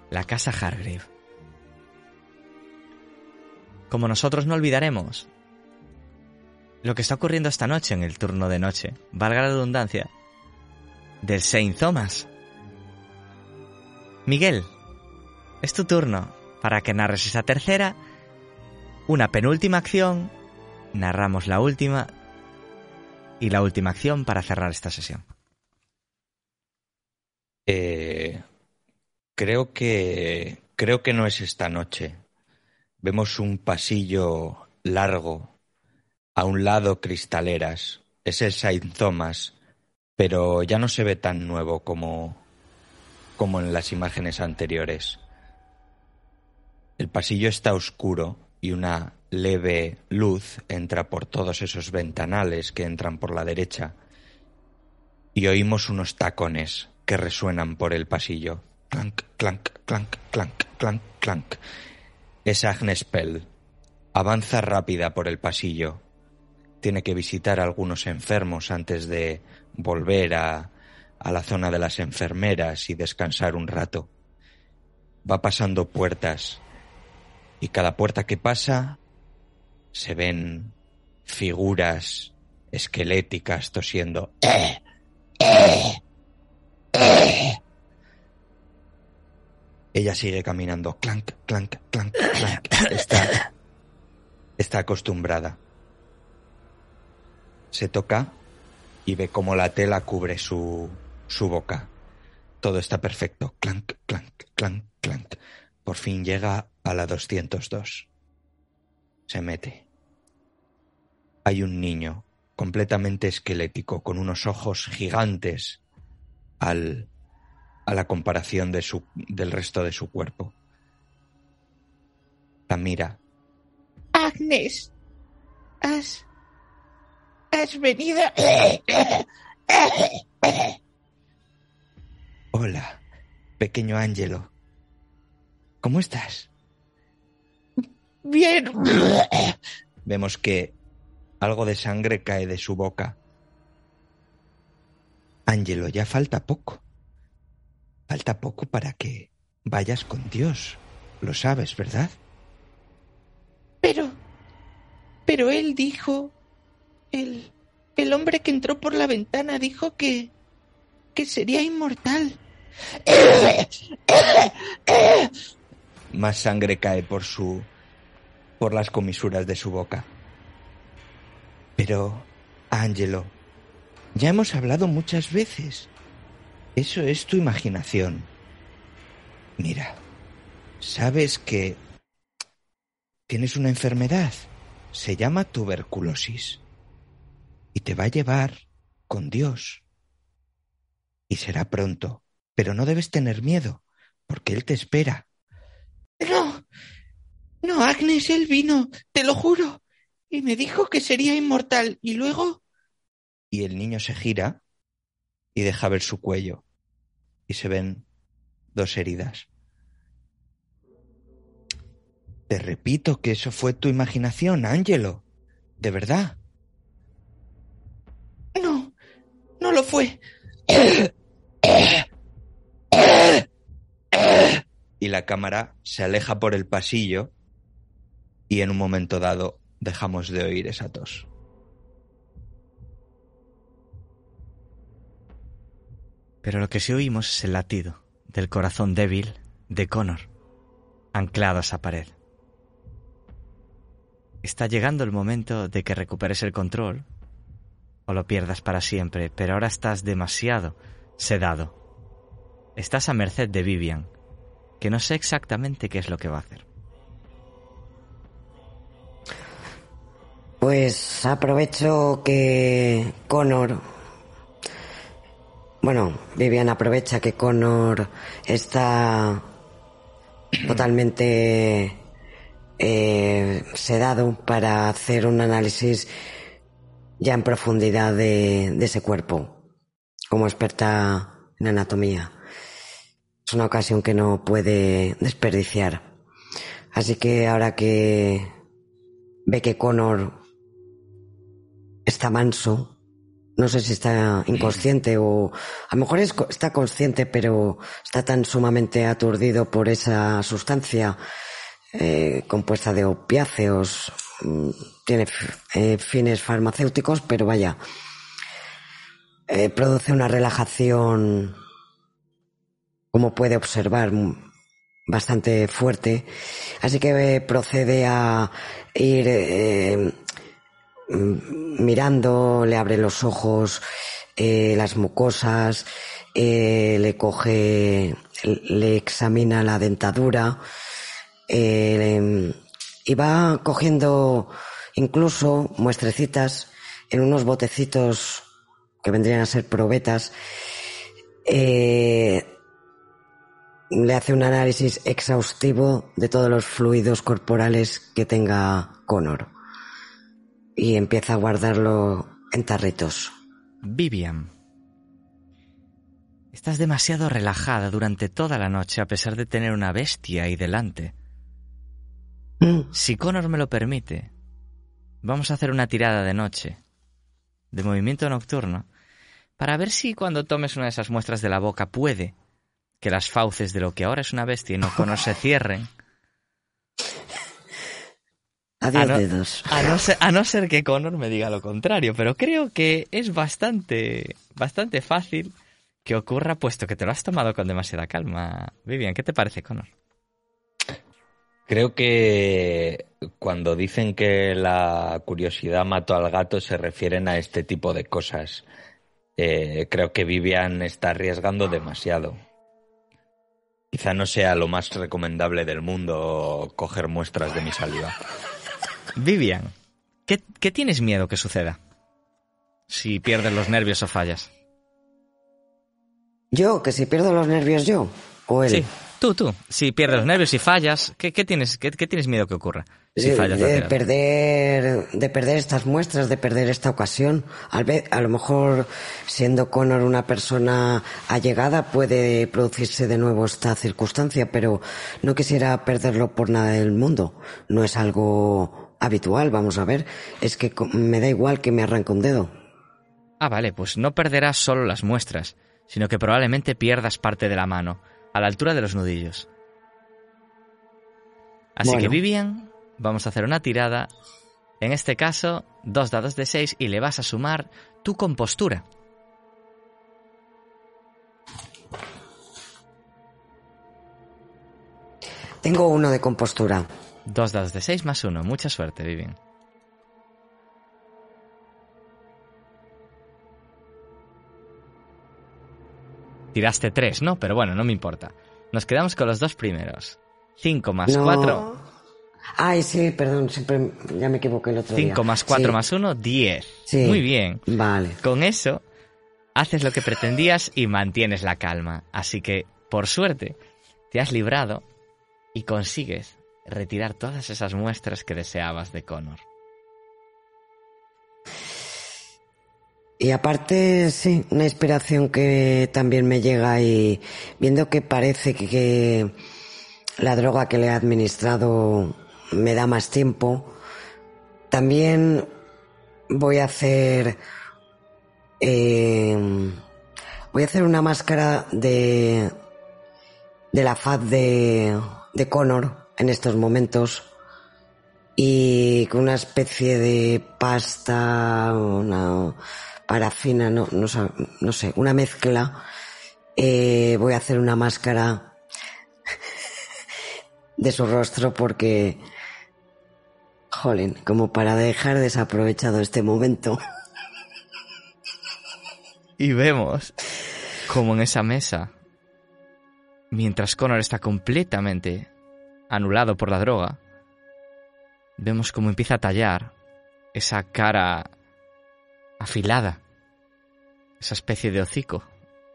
La casa Hargrave. Como nosotros no olvidaremos lo que está ocurriendo esta noche en el turno de noche, valga la redundancia, del Saint Thomas. Miguel, es tu turno para que narres esa tercera, una penúltima acción, narramos la última y la última acción para cerrar esta sesión. Eh, creo que creo que no es esta noche. Vemos un pasillo largo, a un lado cristaleras. Es el Saint Thomas, pero ya no se ve tan nuevo como como en las imágenes anteriores. El pasillo está oscuro y una leve luz entra por todos esos ventanales que entran por la derecha y oímos unos tacones que resuenan por el pasillo. Clank, clank, clank, clank, clank, clank. Es Agnes Pell. Avanza rápida por el pasillo. Tiene que visitar a algunos enfermos antes de volver a, a la zona de las enfermeras y descansar un rato. Va pasando puertas y cada puerta que pasa se ven figuras esqueléticas tosiendo. Ella sigue caminando. Clank, clank, clank, clank. Está acostumbrada. Se toca y ve cómo la tela cubre su, su boca. Todo está perfecto. Clank, clank, clank, clank. Por fin llega a la 202. Se mete. Hay un niño completamente esquelético, con unos ojos gigantes al, a la comparación del resto de su cuerpo. La mira. Agnes, has. has venido. Hola, pequeño Ángelo. ¿Cómo estás? Bien. Vemos que algo de sangre cae de su boca. Ángelo, ya falta poco. Falta poco para que vayas con Dios. Lo sabes, ¿verdad? Pero. Pero él dijo. El. El hombre que entró por la ventana dijo que. que sería inmortal. Más sangre cae por su. por las comisuras de su boca. Pero, Ángelo, ya hemos hablado muchas veces. Eso es tu imaginación. Mira, sabes que tienes una enfermedad. Se llama tuberculosis. Y te va a llevar con Dios. Y será pronto. Pero no debes tener miedo, porque Él te espera. No. No, Agnes, él vino, te lo juro. Y me dijo que sería inmortal. Y luego. Y el niño se gira y deja ver su cuello. Y se ven dos heridas. Te repito que eso fue tu imaginación, Ángelo. De verdad. No, no lo fue. Y la cámara se aleja por el pasillo y en un momento dado dejamos de oír esa tos. Pero lo que sí oímos es el latido del corazón débil de Connor, anclado a esa pared. Está llegando el momento de que recuperes el control o lo pierdas para siempre, pero ahora estás demasiado sedado. Estás a merced de Vivian, que no sé exactamente qué es lo que va a hacer. Pues aprovecho que Connor. Bueno, Vivian aprovecha que Connor está totalmente eh, sedado para hacer un análisis ya en profundidad de, de ese cuerpo, como experta en anatomía. Es una ocasión que no puede desperdiciar. Así que ahora que ve que Connor está manso, no sé si está inconsciente o a lo mejor es- está consciente, pero está tan sumamente aturdido por esa sustancia eh, compuesta de opiáceos, mm, tiene eh, fines farmacéuticos, pero vaya, eh, produce una relajación, como puede observar, mm, bastante fuerte, así que eh, procede a ir eh, mm, mirando, le abre los ojos, eh, las mucosas, le coge, le examina la dentadura, y va cogiendo incluso muestrecitas en unos botecitos que vendrían a ser probetas, le hace un análisis exhaustivo de todos los fluidos corporales que tenga Connor. Y empieza a guardarlo en tarritos. Vivian. Estás demasiado relajada durante toda la noche a pesar de tener una bestia ahí delante. Mm, Si Connor me lo permite, vamos a hacer una tirada de noche, de movimiento nocturno, para ver si cuando tomes una de esas muestras de la boca puede que las fauces de lo que ahora es una bestia y no se cierren. A no. dedos. A no, ser, a no ser que Connor me diga lo contrario, pero creo que es bastante, bastante fácil que ocurra puesto que te lo has tomado con demasiada calma. Vivian, ¿qué te parece, Connor? Creo que cuando dicen que la curiosidad mató al gato se refieren a este tipo de cosas. Eh, creo que Vivian está arriesgando demasiado. Quizá no sea lo más recomendable del mundo coger muestras de mi saliva. Vivian, ¿qué, qué tienes miedo que suceda? Si pierdes los nervios o fallas. Yo, que si pierdo los nervios yo. O él. Sí, tú, tú. Si pierdes los nervios y fallas, ¿qué, qué tienes, qué, qué tienes miedo que ocurra? Si de, fallas la de tirada? perder de perder estas muestras de perder esta ocasión Al ve- a lo mejor siendo Connor una persona allegada puede producirse de nuevo esta circunstancia pero no quisiera perderlo por nada del mundo no es algo habitual vamos a ver es que me da igual que me arranque un dedo Ah, vale, pues no perderás solo las muestras, sino que probablemente pierdas parte de la mano, a la altura de los nudillos. Así Bueno. que Vivian, vamos a hacer una tirada. En este caso, dos dados de seis y le vas a sumar tu compostura. tengo uno de compostura Dos dados de seis más uno. Mucha suerte, Vivian. Tiraste tres, ¿no? Pero bueno, no me importa. Nos quedamos con los dos primeros. Cinco más no cuatro. ay sí perdón siempre ya me equivoqué el otro día 5 más 4 Sí, más 1, 10. sí. Muy bien. vale Con eso, haces lo que pretendías y mantienes la calma. Así que, por suerte, te has librado y consigues retirar todas esas muestras que deseabas de Connor. Y aparte, sí, una inspiración que también me llega y viendo que parece que, la droga que le he administrado me da más tiempo, también voy a hacer... eh, voy a hacer una máscara de... de la faz de, de Connor en estos momentos y con una especie de pasta, una parafina, no, no, sé, una mezcla. Eh, voy a hacer una máscara de su rostro porque, jolín, como para dejar desaprovechado este momento. Y vemos como en esa mesa, mientras Connor está completamente anulado por la droga, vemos como empieza a tallar esa cara afilada, esa especie de hocico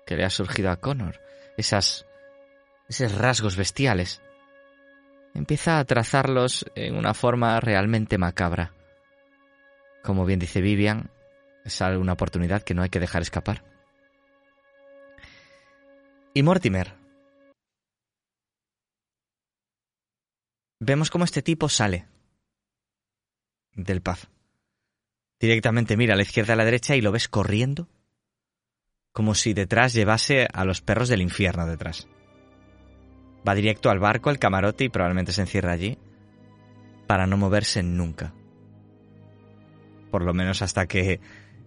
que le ha surgido a Connor, esas, esos rasgos bestiales. Empieza a trazarlos en una forma realmente macabra. Como bien dice Vivian, es una oportunidad que no hay que dejar escapar. Y Mortimer. Vemos cómo este tipo sale del pub. Directamente mira a la izquierda a la derecha y lo ves corriendo, como si detrás llevase a los perros del infierno detrás. Va directo al barco, al camarote y probablemente se encierra allí para no moverse nunca. Por lo menos hasta que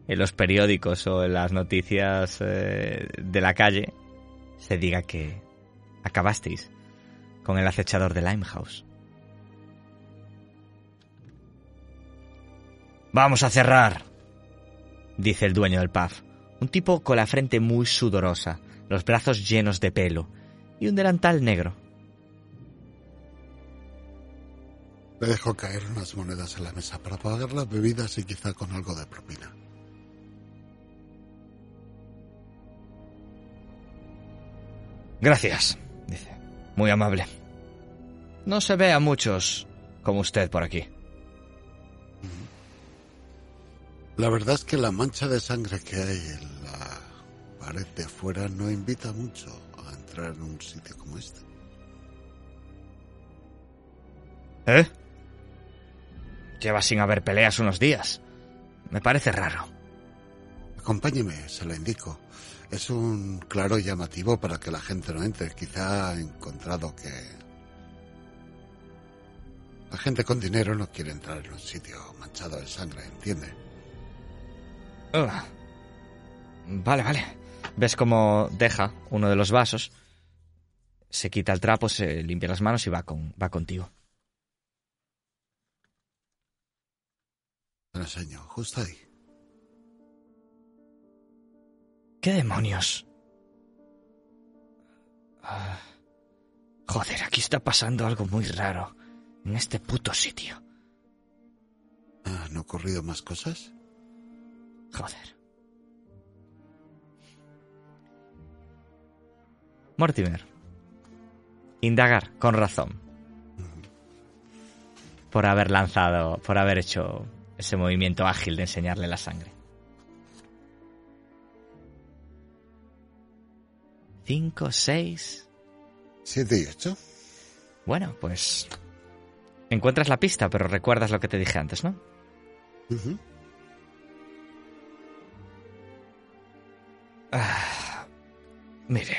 en los periódicos o en las noticias eh, de la calle se diga que acabasteis con el acechador de Limehouse. Vamos a cerrar, dice el dueño del pub. Un tipo con la frente muy sudorosa, los brazos llenos de pelo y un delantal negro. Le dejo caer unas monedas en la mesa para pagar las bebidas y quizá con algo de propina. Gracias, dice. Muy amable. No se ve a muchos como usted por aquí. La verdad es que la mancha de sangre que hay en la pared de fuera no invita mucho a entrar en un sitio como este. ¿Eh? Lleva sin haber peleas unos días. Me parece raro. Acompáñeme, se lo indico. Es un claro llamativo para que la gente no entre. Quizá ha encontrado que la gente con dinero no quiere entrar en un sitio manchado de sangre, ¿entiende? Ugh. Vale, vale. ¿Ves cómo deja uno de los vasos? Se quita el trapo, se limpia las manos y va, con, va contigo. Enseño, justo ahí. ¿Qué demonios? Ah. Joder, aquí está pasando algo muy raro. En este puto sitio. ¿Han ocurrido más cosas? Joder. Mortimer. Indagar, con razón. Por haber lanzado, por haber hecho ese movimiento ágil de enseñarle la sangre. Cinco, seis. ¿Siete y ocho? Bueno, pues. Encuentras la pista, pero recuerdas lo que te dije antes, ¿no? Ujú. Ah, mire.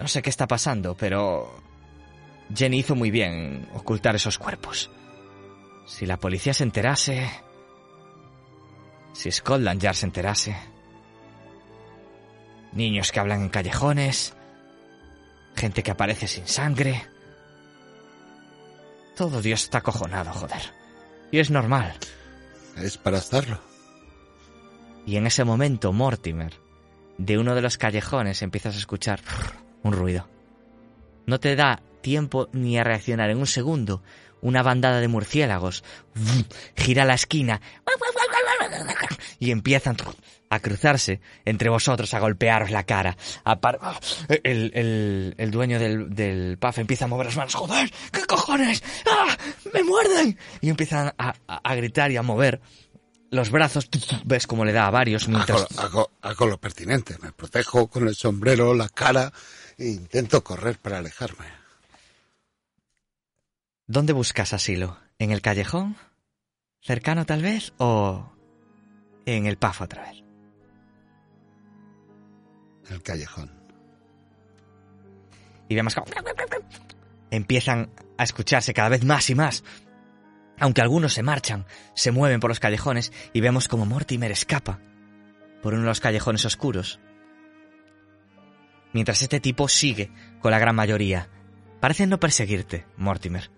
No sé qué está pasando, pero. Jenny hizo muy bien en ocultar esos cuerpos. Si la policía se enterase. Si Scotland Yard se enterase. Niños que hablan en callejones. Gente que aparece sin sangre. Todo Dios está acojonado, joder. Y es normal. Es para estarlo. Y en ese momento, Mortimer, de uno de los callejones empiezas a escuchar un ruido. No te da tiempo ni a reaccionar. En un segundo, una bandada de murciélagos gira la esquina y empiezan a cruzarse entre vosotros, a golpearos la cara. El, dueño del, del puff empieza a mover las manos. ¡Joder! ¿Qué cojones? ¡Ah! ¡Me muerden! Y empiezan a- a gritar y a mover los brazos. Ves cómo le da a varios mientras... Hago, hago- hago lo pertinente. Me protejo con el sombrero, la cara e intento correr para alejarme. ¿Dónde buscas asilo? ¿En el callejón? ¿Cercano tal vez? ¿O en el pafo otra vez? El callejón. Y vemos cómo empiezan a escucharse cada vez más y más. Aunque algunos se marchan, se mueven por los callejones y vemos como Mortimer escapa por uno de los callejones oscuros. Mientras este tipo sigue con la gran mayoría. Parece no perseguirte, Mortimer.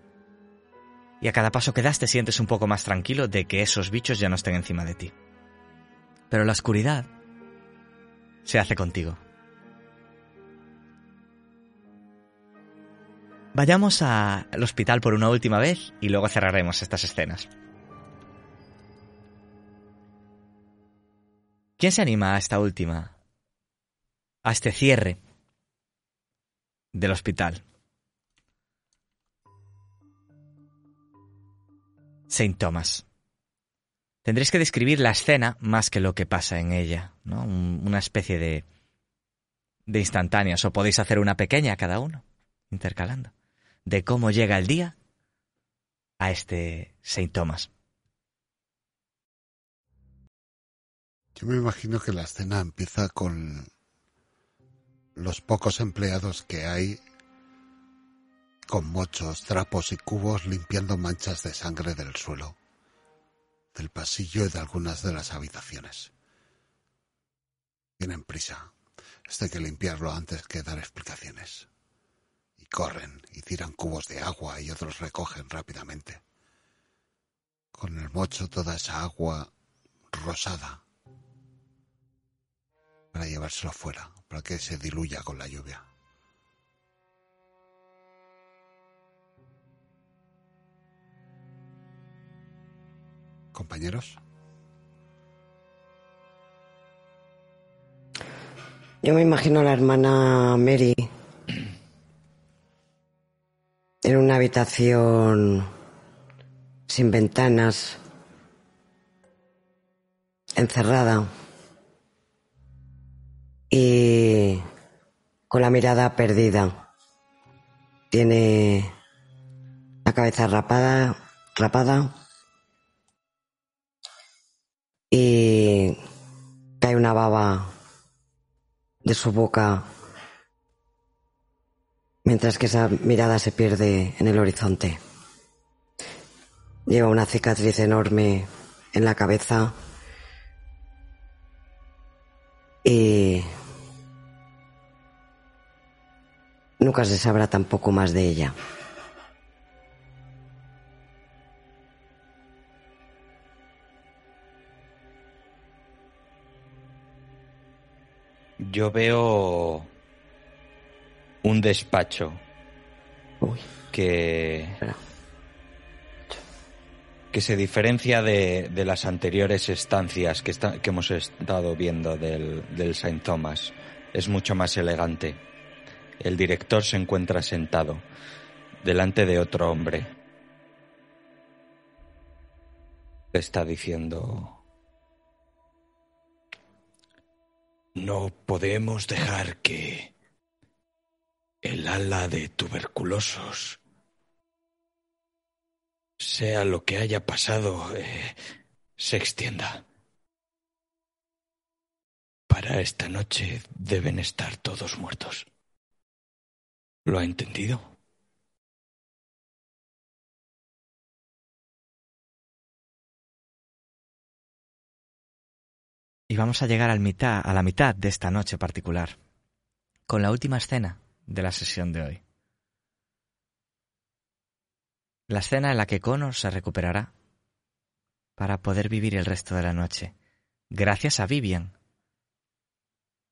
Y a cada paso que das te sientes un poco más tranquilo de que esos bichos ya no estén encima de ti. Pero la oscuridad se hace contigo. Vayamos al hospital por una última vez y luego cerraremos estas escenas. ¿Quién se anima a esta última? A este cierre del hospital. Saint Thomas. Tendréis que describir la escena más que lo que pasa en ella, ¿no? Un- una especie de, de instantáneas, o podéis hacer una pequeña cada uno, intercalando, de cómo llega el día a este Saint Thomas. Yo me imagino que la escena empieza con los pocos empleados que hay con mochos, trapos y cubos limpiando manchas de sangre del suelo, del pasillo y de algunas de las habitaciones. Tienen prisa. Esto hay que limpiarlo antes que dar explicaciones. Corren y tiran cubos de agua y otros recogen rápidamente. Con el mocho toda esa agua rosada para llevárselo fuera, para que se diluya con la lluvia. Compañeros, Yo me imagino la hermana Mary una habitación sin ventanas, encerrada y con la mirada perdida. Tiene la cabeza rapada, rapada y cae una baba de su boca mientras que esa mirada se pierde en el horizonte. Lleva una cicatriz enorme en la cabeza y nunca se sabrá tampoco más de ella. Yo veo un despacho Uy, que, que se diferencia de, de las anteriores estancias que, está- que hemos estado viendo del, del Saint Thomas. Es mucho más elegante. El director se encuentra sentado delante de otro hombre. Le está diciendo... No podemos dejar que el ala de tuberculosos sea lo que haya pasado eh, se extienda. Para esta noche deben estar todos muertos. ¿Lo ha entendido? Y vamos a llegar al mitad, a la mitad de esta noche particular, con la última escena de la sesión de hoy. La escena en la que Connor se recuperará para poder vivir el resto de la noche, gracias a Vivian.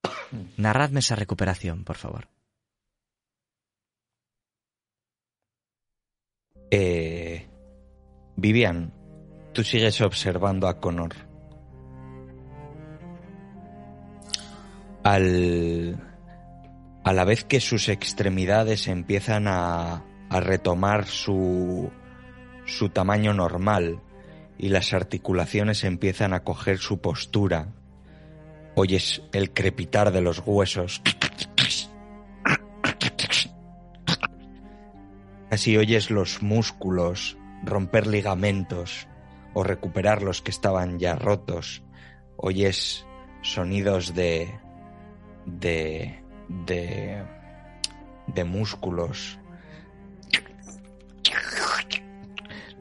Narradme esa recuperación, por favor. Eh, Vivian, tú sigues observando a Connor. Al, a la vez que sus extremidades empiezan a, a retomar su, su tamaño normal y las articulaciones empiezan a coger su postura, oyes el crepitar de los huesos. Casi oyes los músculos romper ligamentos o recuperar los que estaban ya rotos. Oyes sonidos de. de. De. de músculos.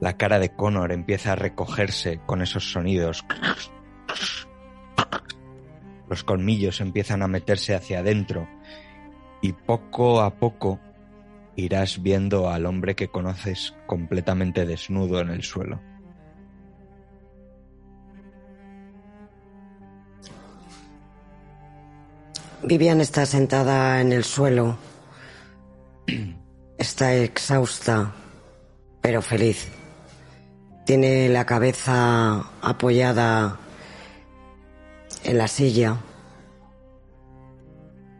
La cara de Connor empieza a recogerse con esos sonidos. Los colmillos empiezan a meterse hacia adentro y poco a poco irás viendo al hombre que conoces completamente desnudo en el suelo. Vivian está sentada en el suelo. Está exhausta, pero feliz. Tiene la cabeza apoyada en la silla,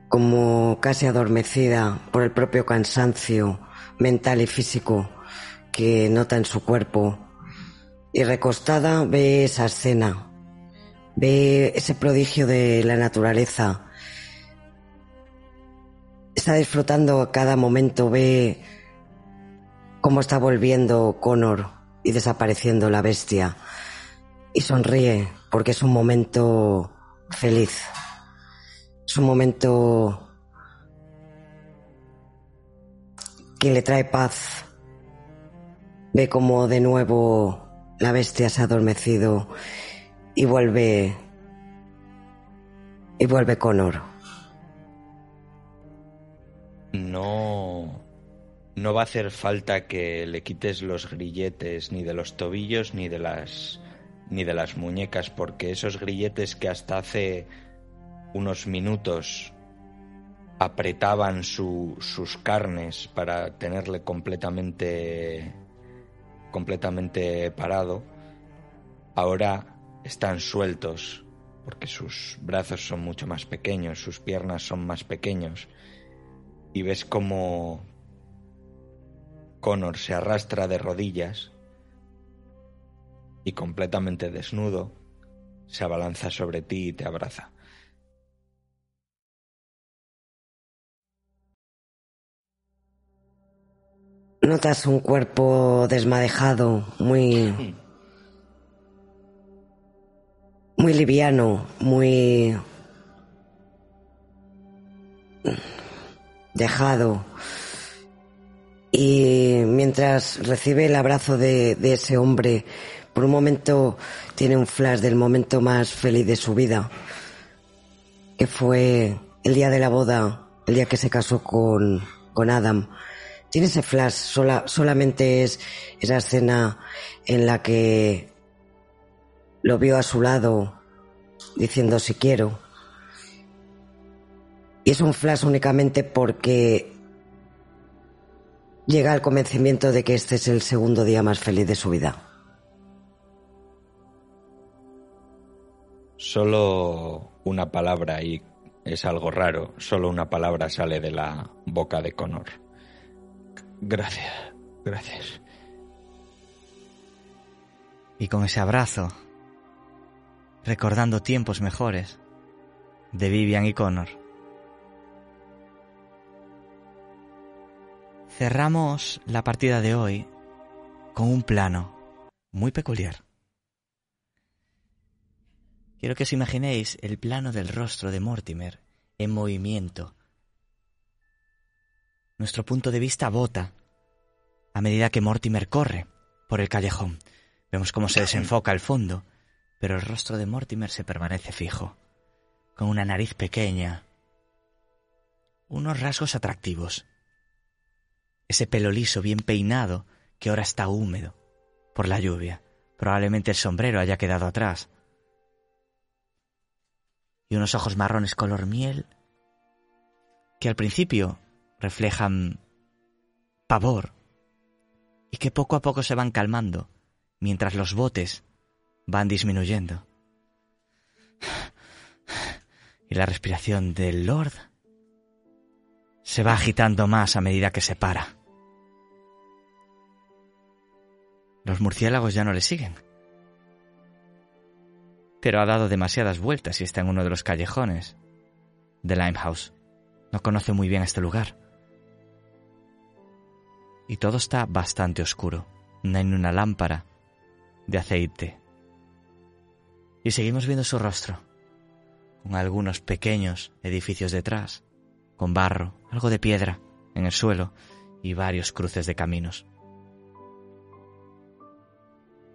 como casi adormecida por el propio cansancio mental y físico que nota en su cuerpo. Y recostada ve esa escena, ve ese prodigio de la naturaleza. Está disfrutando cada momento, ve cómo está volviendo Connor y desapareciendo la bestia. Y sonríe porque es un momento feliz. Es un momento que le trae paz. Ve como de nuevo la bestia se ha adormecido y vuelve y vuelve Connor. No. No va a hacer falta que le quites los grilletes ni de los tobillos ni de las ni de las muñecas porque esos grilletes que hasta hace unos minutos apretaban su- sus carnes para tenerle completamente completamente parado ahora están sueltos porque sus brazos son mucho más pequeños, sus piernas son más pequeños y ves como Connor se arrastra de rodillas y completamente desnudo se abalanza sobre ti y te abraza. Notas un cuerpo desmadejado, muy. muy liviano, muy. Dejado. Y mientras recibe el abrazo de, de ese hombre, por un momento tiene un flash del momento más feliz de su vida, que fue el día de la boda, el día que se casó con, con Adam. Tiene ese flash, sola, solamente es esa escena en la que lo vio a su lado diciendo si quiero. Y es un flash únicamente porque llega al convencimiento de que este es el segundo día más feliz de su vida. Solo una palabra y es algo raro, solo una palabra sale de la boca de Connor. Gracias, gracias. Y con ese abrazo, recordando tiempos mejores de Vivian y Connor, cerramos la partida de hoy con un plano muy peculiar. Quiero que os imaginéis el plano del rostro de Mortimer en movimiento. Nuestro punto de vista bota a medida que Mortimer corre por el callejón. Vemos cómo se desenfoca el fondo, pero el rostro de Mortimer se permanece fijo, con una nariz pequeña, unos rasgos atractivos, ese pelo liso bien peinado que ahora está húmedo por la lluvia. Probablemente el sombrero haya quedado atrás y unos ojos marrones color miel que al principio reflejan pavor y que poco a poco se van calmando mientras los botes van disminuyendo. Y la respiración del Lord se va agitando más a medida que se para. Los murciélagos ya no le siguen pero ha dado demasiadas vueltas y está en uno de los callejones de Limehouse. No conoce muy bien este lugar. Y todo está bastante oscuro. No hay ni una lámpara de aceite. Y seguimos viendo su rostro, con algunos pequeños edificios detrás, con barro, algo de piedra en el suelo y varios cruces de caminos.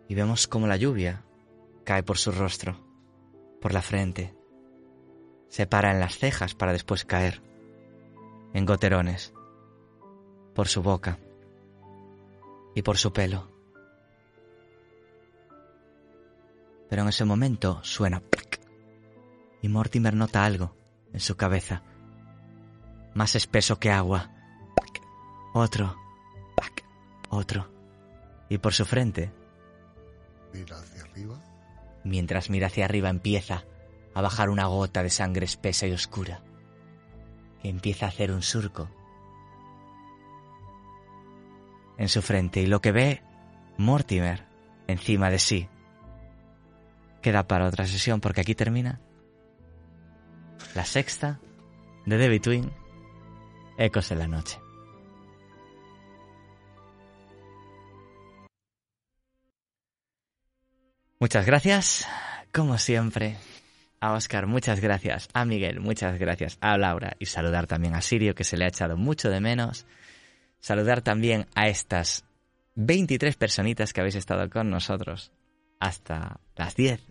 Y vemos cómo la lluvia cae por su rostro, por la frente, se para en las cejas para después caer, en goterones, por su boca y por su pelo. Pero en ese momento suena y Mortimer nota algo en su cabeza, más espeso que agua. Otro, otro, y por su frente. Mientras mira hacia arriba empieza a bajar una gota de sangre espesa y oscura, empieza a hacer un surco en su frente y lo que ve Mortimer encima de sí. Queda para otra sesión porque aquí termina la sexta de The Between, Ecos en la Noche. Muchas gracias, como siempre, a Oscar, muchas gracias, a Miguel, muchas gracias, a Laura y saludar también a Sirio, que se le ha echado mucho de menos. Saludar también a estas 23 personitas que habéis estado con nosotros hasta las 10,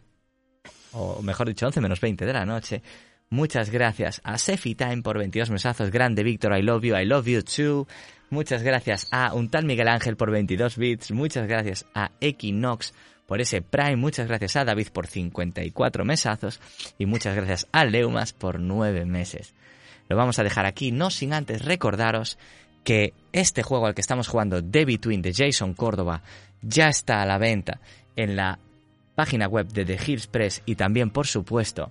o mejor dicho, 11 menos 20 de la noche. Muchas gracias a Sefi Time por 22 mesazos. Grande Víctor, I love you, I love you too. Muchas gracias a un tal Miguel Ángel por 22 bits. Muchas gracias a Equinox por ese Prime. Muchas gracias a David por 54 mesazos. Y muchas gracias a Leumas por 9 meses. Lo vamos a dejar aquí, no sin antes recordaros que este juego al que estamos jugando, The Between de Jason Córdoba, ya está a la venta en la página web de The Hills Press y también, por supuesto,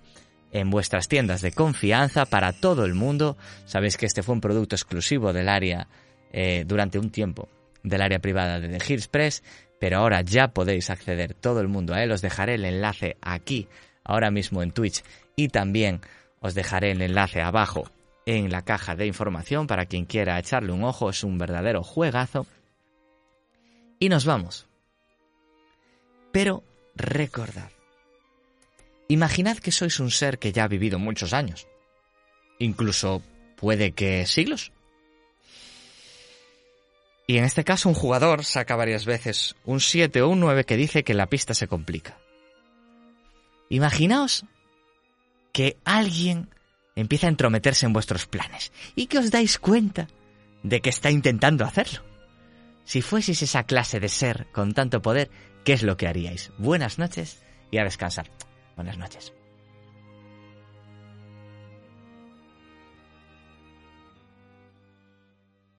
en vuestras tiendas de confianza para todo el mundo. Sabéis que este fue un producto exclusivo del área eh, durante un tiempo del área privada de The Hills Press, pero ahora ya podéis acceder todo el mundo a él. Os dejaré el enlace aquí, ahora mismo en Twitch, y también os dejaré el enlace abajo en la caja de información para quien quiera echarle un ojo. Es un verdadero juegazo. Y nos vamos. Pero recordad, imaginad que sois un ser que ya ha vivido muchos años, incluso puede que siglos. Y en este caso un jugador saca varias veces un 7 o un 9 que dice que la pista se complica. Imaginaos que alguien empieza a entrometerse en vuestros planes y que os dais cuenta de que está intentando hacerlo. Si fueseis esa clase de ser con tanto poder, ¿qué es lo que haríais? Buenas noches y a descansar. Buenas noches.